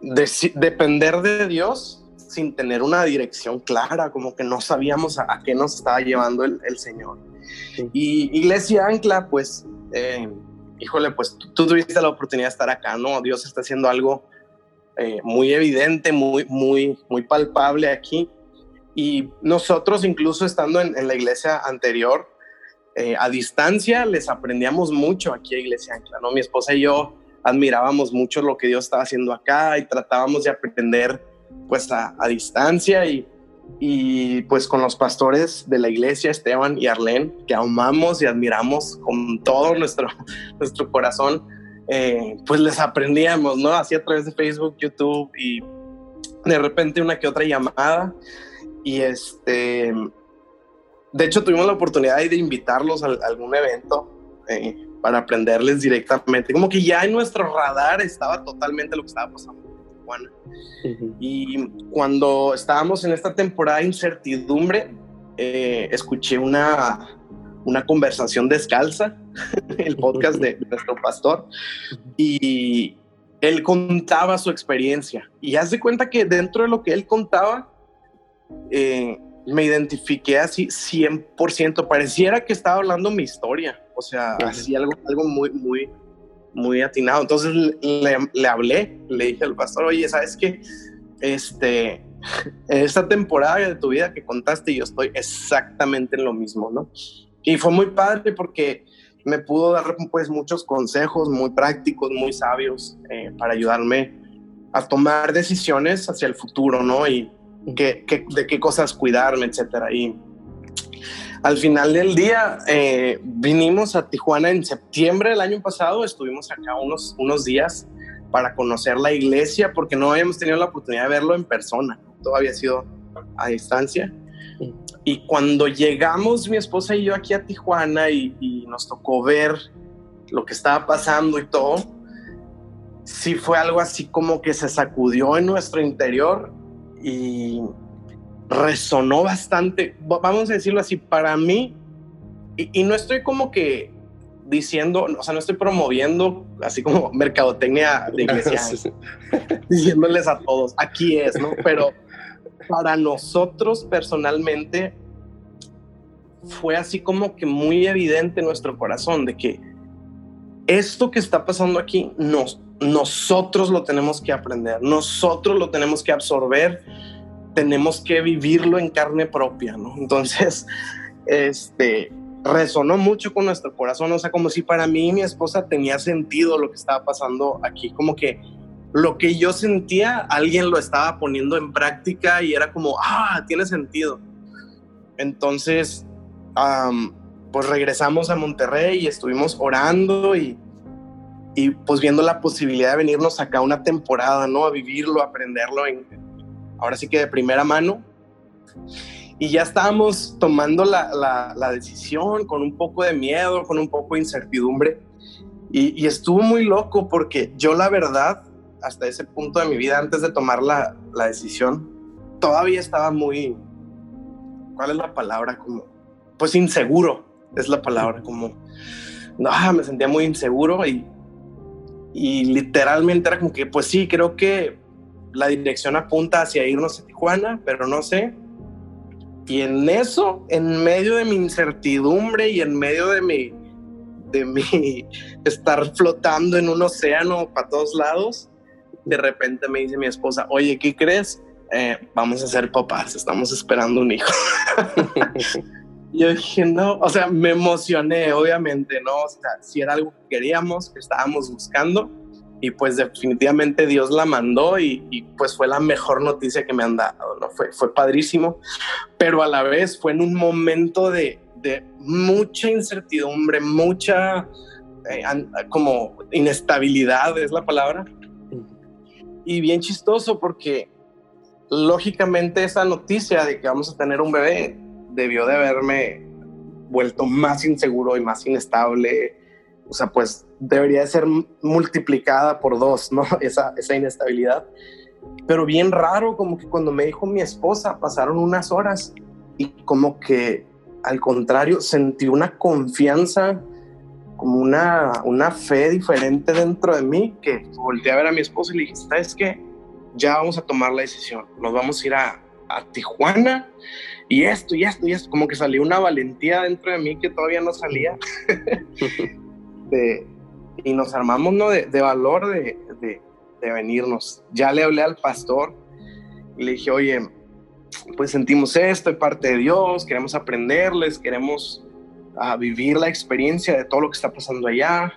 depender de Dios sin tener una dirección clara, como que no sabíamos a, qué nos estaba llevando el, el Señor. Y Iglesia Ancla, pues, eh, híjole, pues tú, tuviste la oportunidad de estar acá, ¿no? Dios está haciendo algo eh, muy evidente, muy, muy, muy palpable aquí. Y nosotros, incluso estando en, la iglesia anterior, eh, a distancia, les aprendíamos mucho aquí a Iglesia Ancla, ¿no? Mi esposa y yo admirábamos mucho lo que Dios estaba haciendo acá y tratábamos de aprender pues a, distancia y, y pues con los pastores de la iglesia, Esteban y Arlene, que amamos y admiramos con todo nuestro, <laughs> nuestro corazón, eh, pues les aprendíamos, ¿no? Así a través de Facebook, YouTube y de repente una que otra llamada. Y este, de hecho tuvimos la oportunidad de invitarlos a, algún evento eh, para aprenderles directamente. Como que ya en nuestro radar estaba totalmente lo que estaba pasando en Tijuana. Y cuando estábamos en esta temporada de incertidumbre, eh, escuché una, una conversación descalza, <laughs> el podcast de, nuestro pastor, y él contaba su experiencia. Y hace cuenta que dentro de lo que él contaba, eh, me identifiqué así 100%. Pareciera que estaba hablando mi historia, o sea, así algo, algo muy, muy, muy atinado. Entonces le, le hablé, le dije al pastor, oye, ¿sabes qué? Este, esta temporada de tu vida que contaste, yo estoy exactamente en lo mismo, ¿no? Y fue muy padre porque me pudo dar pues muchos consejos muy prácticos, muy sabios eh, para ayudarme a tomar decisiones hacia el futuro, ¿no? Y que, de qué cosas cuidarme, etcétera. Y al final del día eh, vinimos a Tijuana en septiembre del año pasado, estuvimos acá unos, unos días para conocer la iglesia porque no habíamos tenido la oportunidad de verlo en persona, todo había sido a distancia. Y cuando llegamos mi esposa y yo aquí a Tijuana y, nos tocó ver lo que estaba pasando y todo, sí fue algo así como que se sacudió en nuestro interior y resonó bastante, vamos a decirlo así, para mí, y, no estoy como que diciendo, o sea, no estoy promoviendo así como mercadotecnia de iglesia, <laughs> <laughs> diciéndoles a todos, aquí es, ¿no? Pero para nosotros personalmente fue así como que muy evidente en nuestro corazón de que esto que está pasando aquí nos, nosotros lo tenemos que aprender, nosotros lo tenemos que absorber, tenemos que vivirlo en carne propia, ¿no? Entonces, <laughs> este, resonó mucho con nuestro corazón, o sea, como si para mí y mi esposa tenía sentido lo que estaba pasando aquí, como que lo que yo sentía, alguien lo estaba poniendo en práctica y era como, ah, tiene sentido. Entonces, pues regresamos a Monterrey y estuvimos orando y, y pues viendo la posibilidad de venirnos acá una temporada, ¿no? A vivirlo, aprenderlo, en, ahora sí que de primera mano. Y ya estábamos tomando la, la, decisión con un poco de miedo, con un poco de incertidumbre. Y, y estuvo muy loco porque yo la verdad hasta ese punto de mi vida, antes de tomar la, la decisión, todavía estaba muy, ¿cuál es la palabra? Como, pues inseguro, es la palabra, como, no, me sentía muy inseguro y, y literalmente era como que, pues sí, creo que la dirección apunta hacia irnos a Tijuana, pero no sé. Y en eso, en medio de mi incertidumbre y en medio de mi, de mi <laughs> estar flotando en un océano para todos lados, de repente me dice mi esposa, oye, ¿qué crees? Eh, vamos a ser papás, estamos esperando un hijo. <laughs> yo dije, no, o sea, me emocioné, obviamente, ¿no? O sea, si era algo que queríamos, que estábamos buscando, y pues definitivamente Dios la mandó y, pues fue la mejor noticia que me han dado, ¿no? Fue, fue padrísimo, pero a la vez fue en un momento de, de mucha incertidumbre, mucha eh, como inestabilidad es la palabra. Y bien chistoso porque lógicamente esa noticia de que vamos a tener un bebé debió de haberme vuelto más inseguro y más inestable. O sea, pues debería de ser multiplicada por dos, ¿no? <laughs> Esa, esa inestabilidad. Pero bien raro, como que cuando me dijo mi esposa, pasaron unas horas y como que al contrario, sentí una confianza, como una, una fe diferente dentro de mí, que volteé a ver a mi esposa y le dije, ¿sabes qué? Ya vamos a tomar la decisión, nos vamos a ir a, a Tijuana y esto y esto y esto, como que salió una valentía dentro de mí que todavía no salía. <laughs> y nos armamos ¿no? de, de valor de, de, de, venirnos. Ya le hablé al pastor y le dije, oye, pues sentimos esto, es parte de Dios, queremos aprenderles, queremos uh, vivir la experiencia de todo lo que está pasando allá.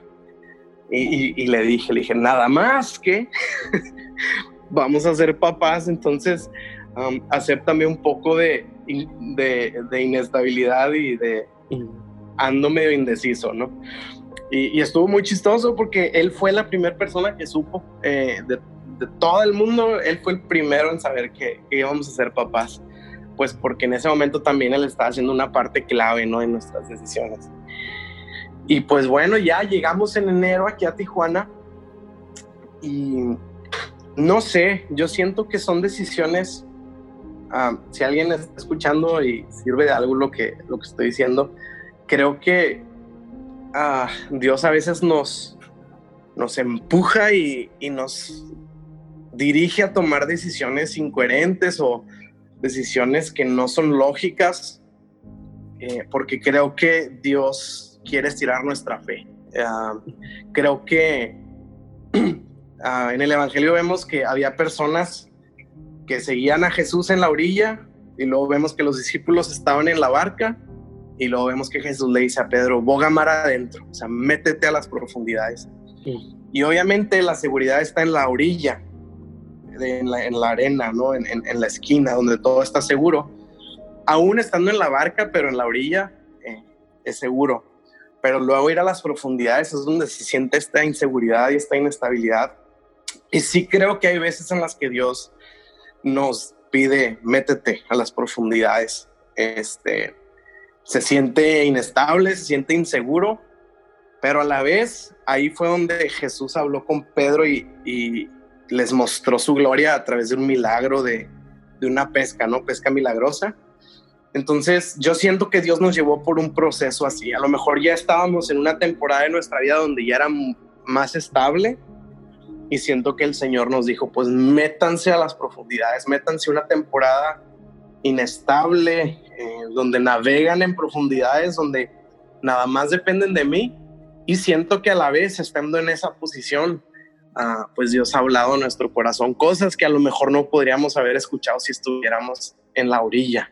Y, y, le dije, le dije, nada más que <laughs> vamos a ser papás, entonces um, acéptame un poco de, de, de, inestabilidad y de ando medio indeciso, ¿no? Y, y, estuvo muy chistoso porque él fue la primera persona que supo eh, de de todo el mundo, él fue el primero en saber que, íbamos a ser papás, pues porque en ese momento también él estaba haciendo una parte clave, ¿no? En nuestras decisiones. Y pues bueno, ya llegamos en enero aquí a Tijuana y no sé, yo siento que son decisiones, ah, si alguien está escuchando y sirve de algo lo que, lo que estoy diciendo, creo que uh, Dios a veces nos, nos empuja y, y nos dirige a tomar decisiones incoherentes o decisiones que no son lógicas, eh, porque creo que Dios quiere estirar nuestra fe. Ah, creo que <clears throat> ah, en el Evangelio vemos que había personas que seguían a Jesús en la orilla y luego vemos que los discípulos estaban en la barca y luego vemos que Jesús le dice a Pedro, boga mar adentro, o sea, métete a las profundidades. Y obviamente la seguridad está en la orilla, en, la, arena, ¿no? En, la esquina, donde todo está seguro. Aún estando en la barca, pero en la orilla, eh, es seguro. Pero luego ir a las profundidades es donde se siente esta inseguridad y esta inestabilidad. Y sí creo que hay veces en las que Dios nos pide, métete a las profundidades. Este, se siente inestable, se siente inseguro, pero a la vez ahí fue donde Jesús habló con Pedro y, les mostró su gloria a través de un milagro de, una pesca, ¿no? Pesca milagrosa. Entonces, yo siento que Dios nos llevó por un proceso así. A lo mejor ya estábamos en una temporada de nuestra vida donde ya era más estable y siento que el Señor nos dijo, pues métanse a las profundidades, métanse una temporada inestable, eh, donde navegan en profundidades, donde nada más dependen de mí. Y siento que a la vez, estando en esa posición, pues Dios ha hablado en nuestro corazón, cosas que a lo mejor no podríamos haber escuchado si estuviéramos en la orilla.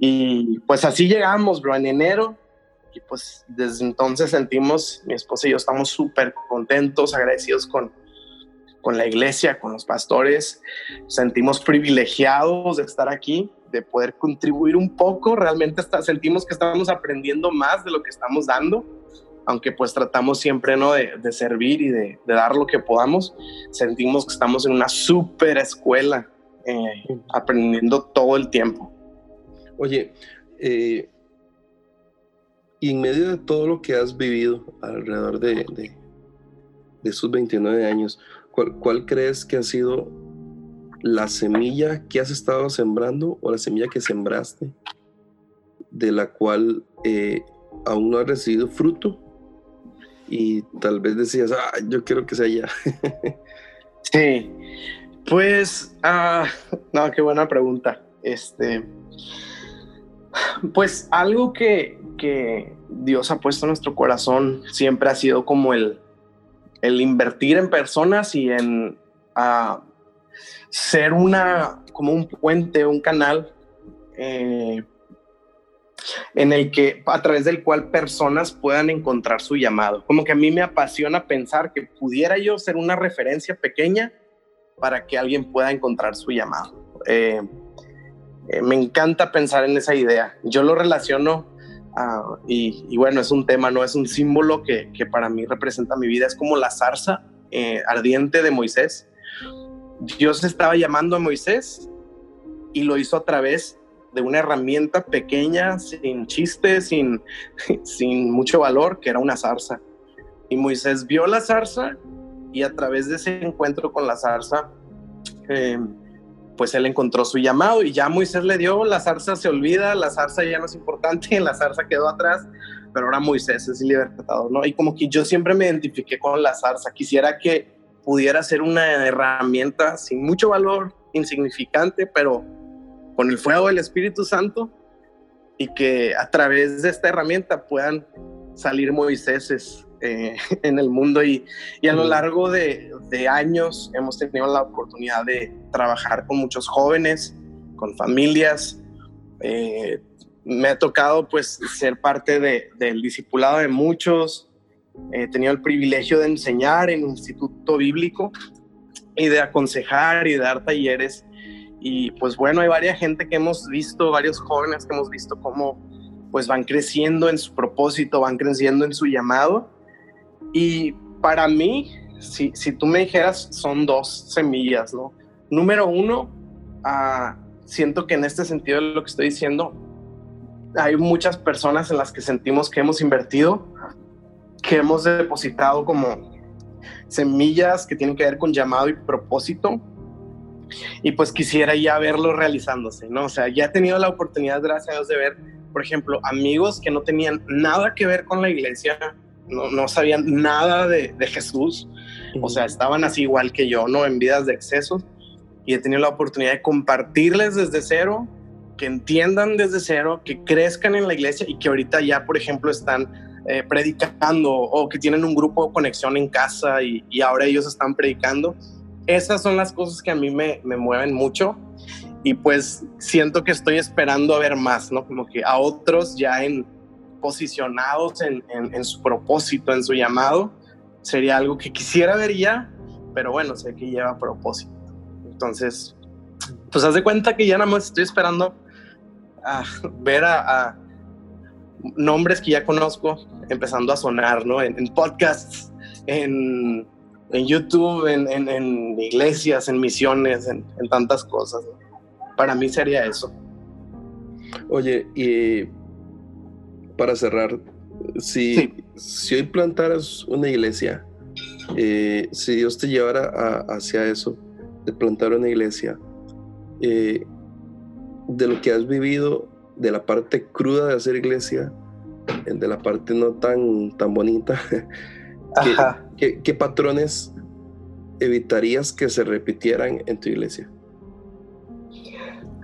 Y pues así llegamos, bro, en enero. Y pues desde entonces sentimos, mi esposa y yo estamos súper contentos, agradecidos con, con la iglesia, con los pastores. Sentimos privilegiados de estar aquí, de poder contribuir un poco. Realmente sentimos que estamos aprendiendo más de lo que estamos dando aunque pues tratamos siempre ¿no? de, servir y de, dar lo que podamos, sentimos que estamos en una súper escuela eh, aprendiendo todo el tiempo.
Oye, eh, y en medio de todo lo que has vivido alrededor de, de, esos 29 años, ¿cuál, ¿cuál, crees que ha sido la semilla que has estado sembrando o la semilla que sembraste de la cual eh, aún no has recibido fruto y tal vez decías, ah, yo quiero que sea ya. <laughs>
sí, pues, ah, no, qué buena pregunta. Este, pues algo que, que Dios ha puesto en nuestro corazón siempre ha sido como el, el invertir en personas y en uh, ser una, como un puente, un canal eh, en el que a través del cual personas puedan encontrar su llamado. Como que a mí me apasiona pensar que pudiera yo ser una referencia pequeña para que alguien pueda encontrar su llamado. Eh, eh, me encanta pensar en esa idea. Yo lo relaciono Ah, y, bueno, es un tema, ¿no? Es un símbolo que, que para mí representa mi vida. Es como la zarza eh, ardiente de Moisés. Dios estaba llamando a Moisés y lo hizo a través de una herramienta pequeña, sin chiste, sin, <laughs> sin mucho valor, que era una zarza. Y Moisés vio la zarza y a través de ese encuentro con la zarza, eh, pues él encontró su llamado y ya Moisés le dio, la zarza se olvida, la zarza ya no es importante, <laughs> la zarza quedó atrás, pero ahora Moisés es libertador, ¿no? Y como que yo siempre me identifiqué con la zarza, quisiera que pudiera ser una herramienta sin mucho valor, insignificante, pero con el fuego del Espíritu Santo y que a través de esta herramienta puedan salir Moiséses eh, <laughs> en el mundo y, y a lo largo de, de, años hemos tenido la oportunidad de trabajar con muchos jóvenes, con familias. Eh, me ha tocado pues ser parte de, del discipulado de muchos. He tenido el privilegio de enseñar en un instituto bíblico y de aconsejar y de dar talleres. Y pues bueno, hay varias gente que hemos visto, varios jóvenes que hemos visto cómo pues van creciendo en su propósito, van creciendo en su llamado. Y para mí, si, si tú me dijeras, son dos semillas, ¿no? Número uno, uh, siento que en este sentido de lo que estoy diciendo, hay muchas personas en las que sentimos que hemos invertido, que hemos depositado como semillas que tienen que ver con llamado y propósito. Y pues quisiera ya verlo realizándose, ¿no? O sea, ya he tenido la oportunidad, gracias a Dios, de ver, por ejemplo, amigos que no tenían nada que ver con la iglesia, no, no sabían nada de, de Jesús, o sea, estaban así igual que yo, ¿no? En vidas de excesos. Y he tenido la oportunidad de compartirles desde cero que entiendan desde cero, que crezcan en la iglesia y que ahorita ya, por ejemplo, están eh, predicando o que tienen un grupo de conexión en casa y, y, ahora ellos están predicando. Esas son las cosas que a mí me, me, mueven mucho y pues siento que estoy esperando a ver más, ¿no? Como que a otros ya en posicionados en, en, su propósito, en su llamado, sería algo que quisiera ver ya, pero bueno, sé que lleva propósito. Entonces, pues haz de cuenta que ya nada más estoy esperando a ver a, nombres que ya conozco empezando a sonar, ¿no? En, podcasts, en, en YouTube, en, en, iglesias, en misiones, en, tantas cosas. Para mí sería eso.
Oye, y para cerrar, si, sí. si hoy plantaras una iglesia, eh, si Dios te llevara a, hacia eso, de plantar una iglesia, eh, de lo que has vivido, de la parte cruda de hacer iglesia, de la parte no tan, tan bonita, <laughs> ¿qué, ¿qué, qué, patrones evitarías que se repitieran en tu iglesia?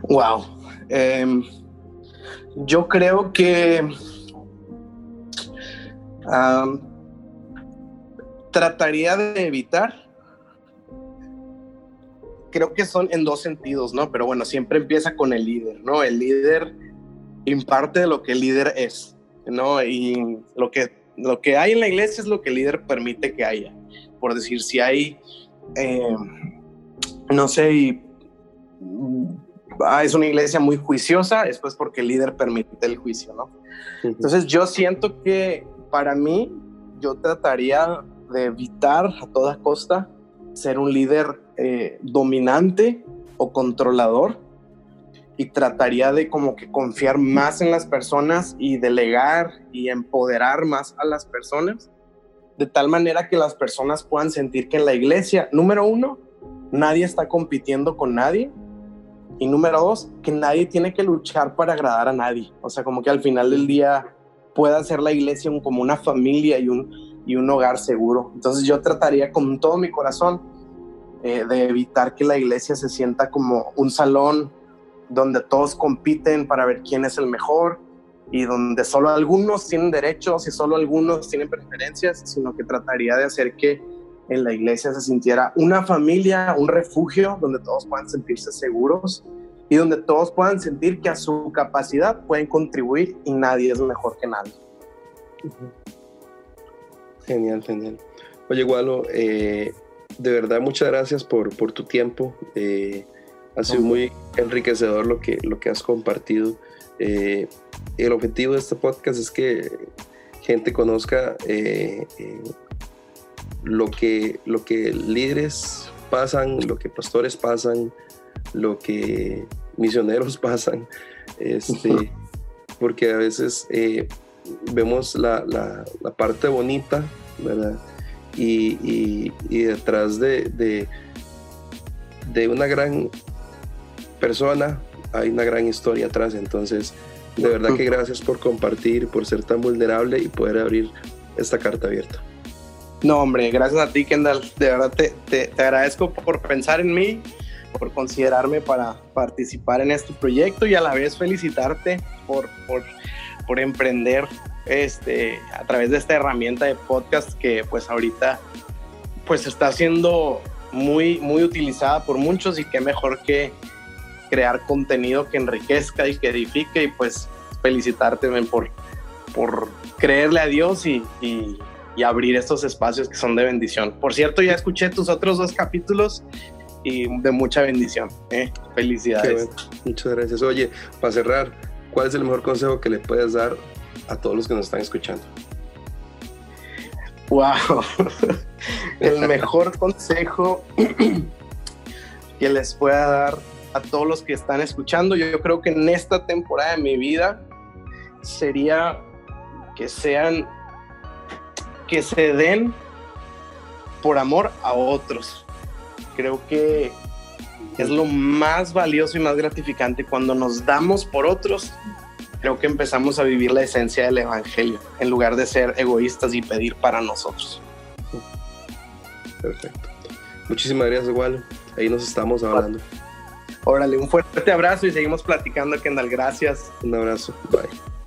Wow. Eh, yo creo que um, trataría de evitar creo que son en dos sentidos, ¿no? Pero bueno, siempre empieza con el líder, ¿no? El líder imparte lo que el líder es, ¿no? Y lo que, lo que hay en la iglesia es lo que el líder permite que haya. Por decir, si hay, eh, no sé, y, ah, es una iglesia muy juiciosa, es pues porque el líder permite el juicio, ¿no? Entonces yo siento que para mí, yo trataría de evitar a toda costa ser un líder eh, dominante o controlador y trataría de como que confiar más en las personas y delegar y empoderar más a las personas de tal manera que las personas puedan sentir que en la iglesia, número uno, nadie está compitiendo con nadie y número dos, que nadie tiene que luchar para agradar a nadie. O sea, como que al final del día pueda ser la iglesia como una familia y un, y un hogar seguro. Entonces yo trataría con todo mi corazón eh, de evitar que la iglesia se sienta como un salón donde todos compiten para ver quién es el mejor y donde solo algunos tienen derechos y solo algunos tienen preferencias, sino que trataría de hacer que en la iglesia se sintiera una familia, un refugio donde todos puedan sentirse seguros y donde todos puedan sentir que a su capacidad pueden contribuir y nadie es mejor que nadie.
Genial, genial. Oye, Gualo, eh, de verdad muchas gracias por, por tu tiempo. Eh, ha sido muy enriquecedor lo que, lo que has compartido. Eh, el objetivo de este podcast es que gente conozca lo, que, lo que líderes pasan, lo que pastores pasan, lo que misioneros <laughs> pasan, este, porque a veces vemos la, la, parte bonita, ¿verdad? Y, y, detrás de, de, una gran persona hay una gran historia atrás. Entonces, de verdad que gracias por compartir, por ser tan vulnerable y poder abrir esta carta abierta.
No, hombre, gracias a ti, Kendall. De verdad te, te, agradezco por pensar en mí, por considerarme para participar en este proyecto y a la vez felicitarte por, por, por emprender este, a través de esta herramienta de podcast que pues ahorita pues está siendo muy, muy utilizada por muchos y qué mejor que crear contenido que enriquezca y que edifique y pues felicitarte por, por creerle a Dios y, y, abrir estos espacios que son de bendición. Por cierto, ya escuché tus otros dos capítulos y de mucha bendición. ¿eh? Felicidades.
Muchas gracias. Oye, para cerrar, ¿cuál es el mejor consejo que le puedes dar a todos los que nos están escuchando?
Wow, <laughs> el mejor consejo <clears throat> que les pueda dar a todos los que están escuchando, yo creo que en esta temporada de mi vida sería que sean, que se den por amor a otros. Creo que es lo más valioso y más gratificante cuando nos damos por otros creo que empezamos a vivir la esencia del Evangelio, en lugar de ser egoístas y pedir para nosotros.
Perfecto. Muchísimas gracias, igual. Ahí nos estamos hablando.
Órale, un fuerte abrazo y seguimos platicando, Kendall. Gracias.
Un abrazo. Bye.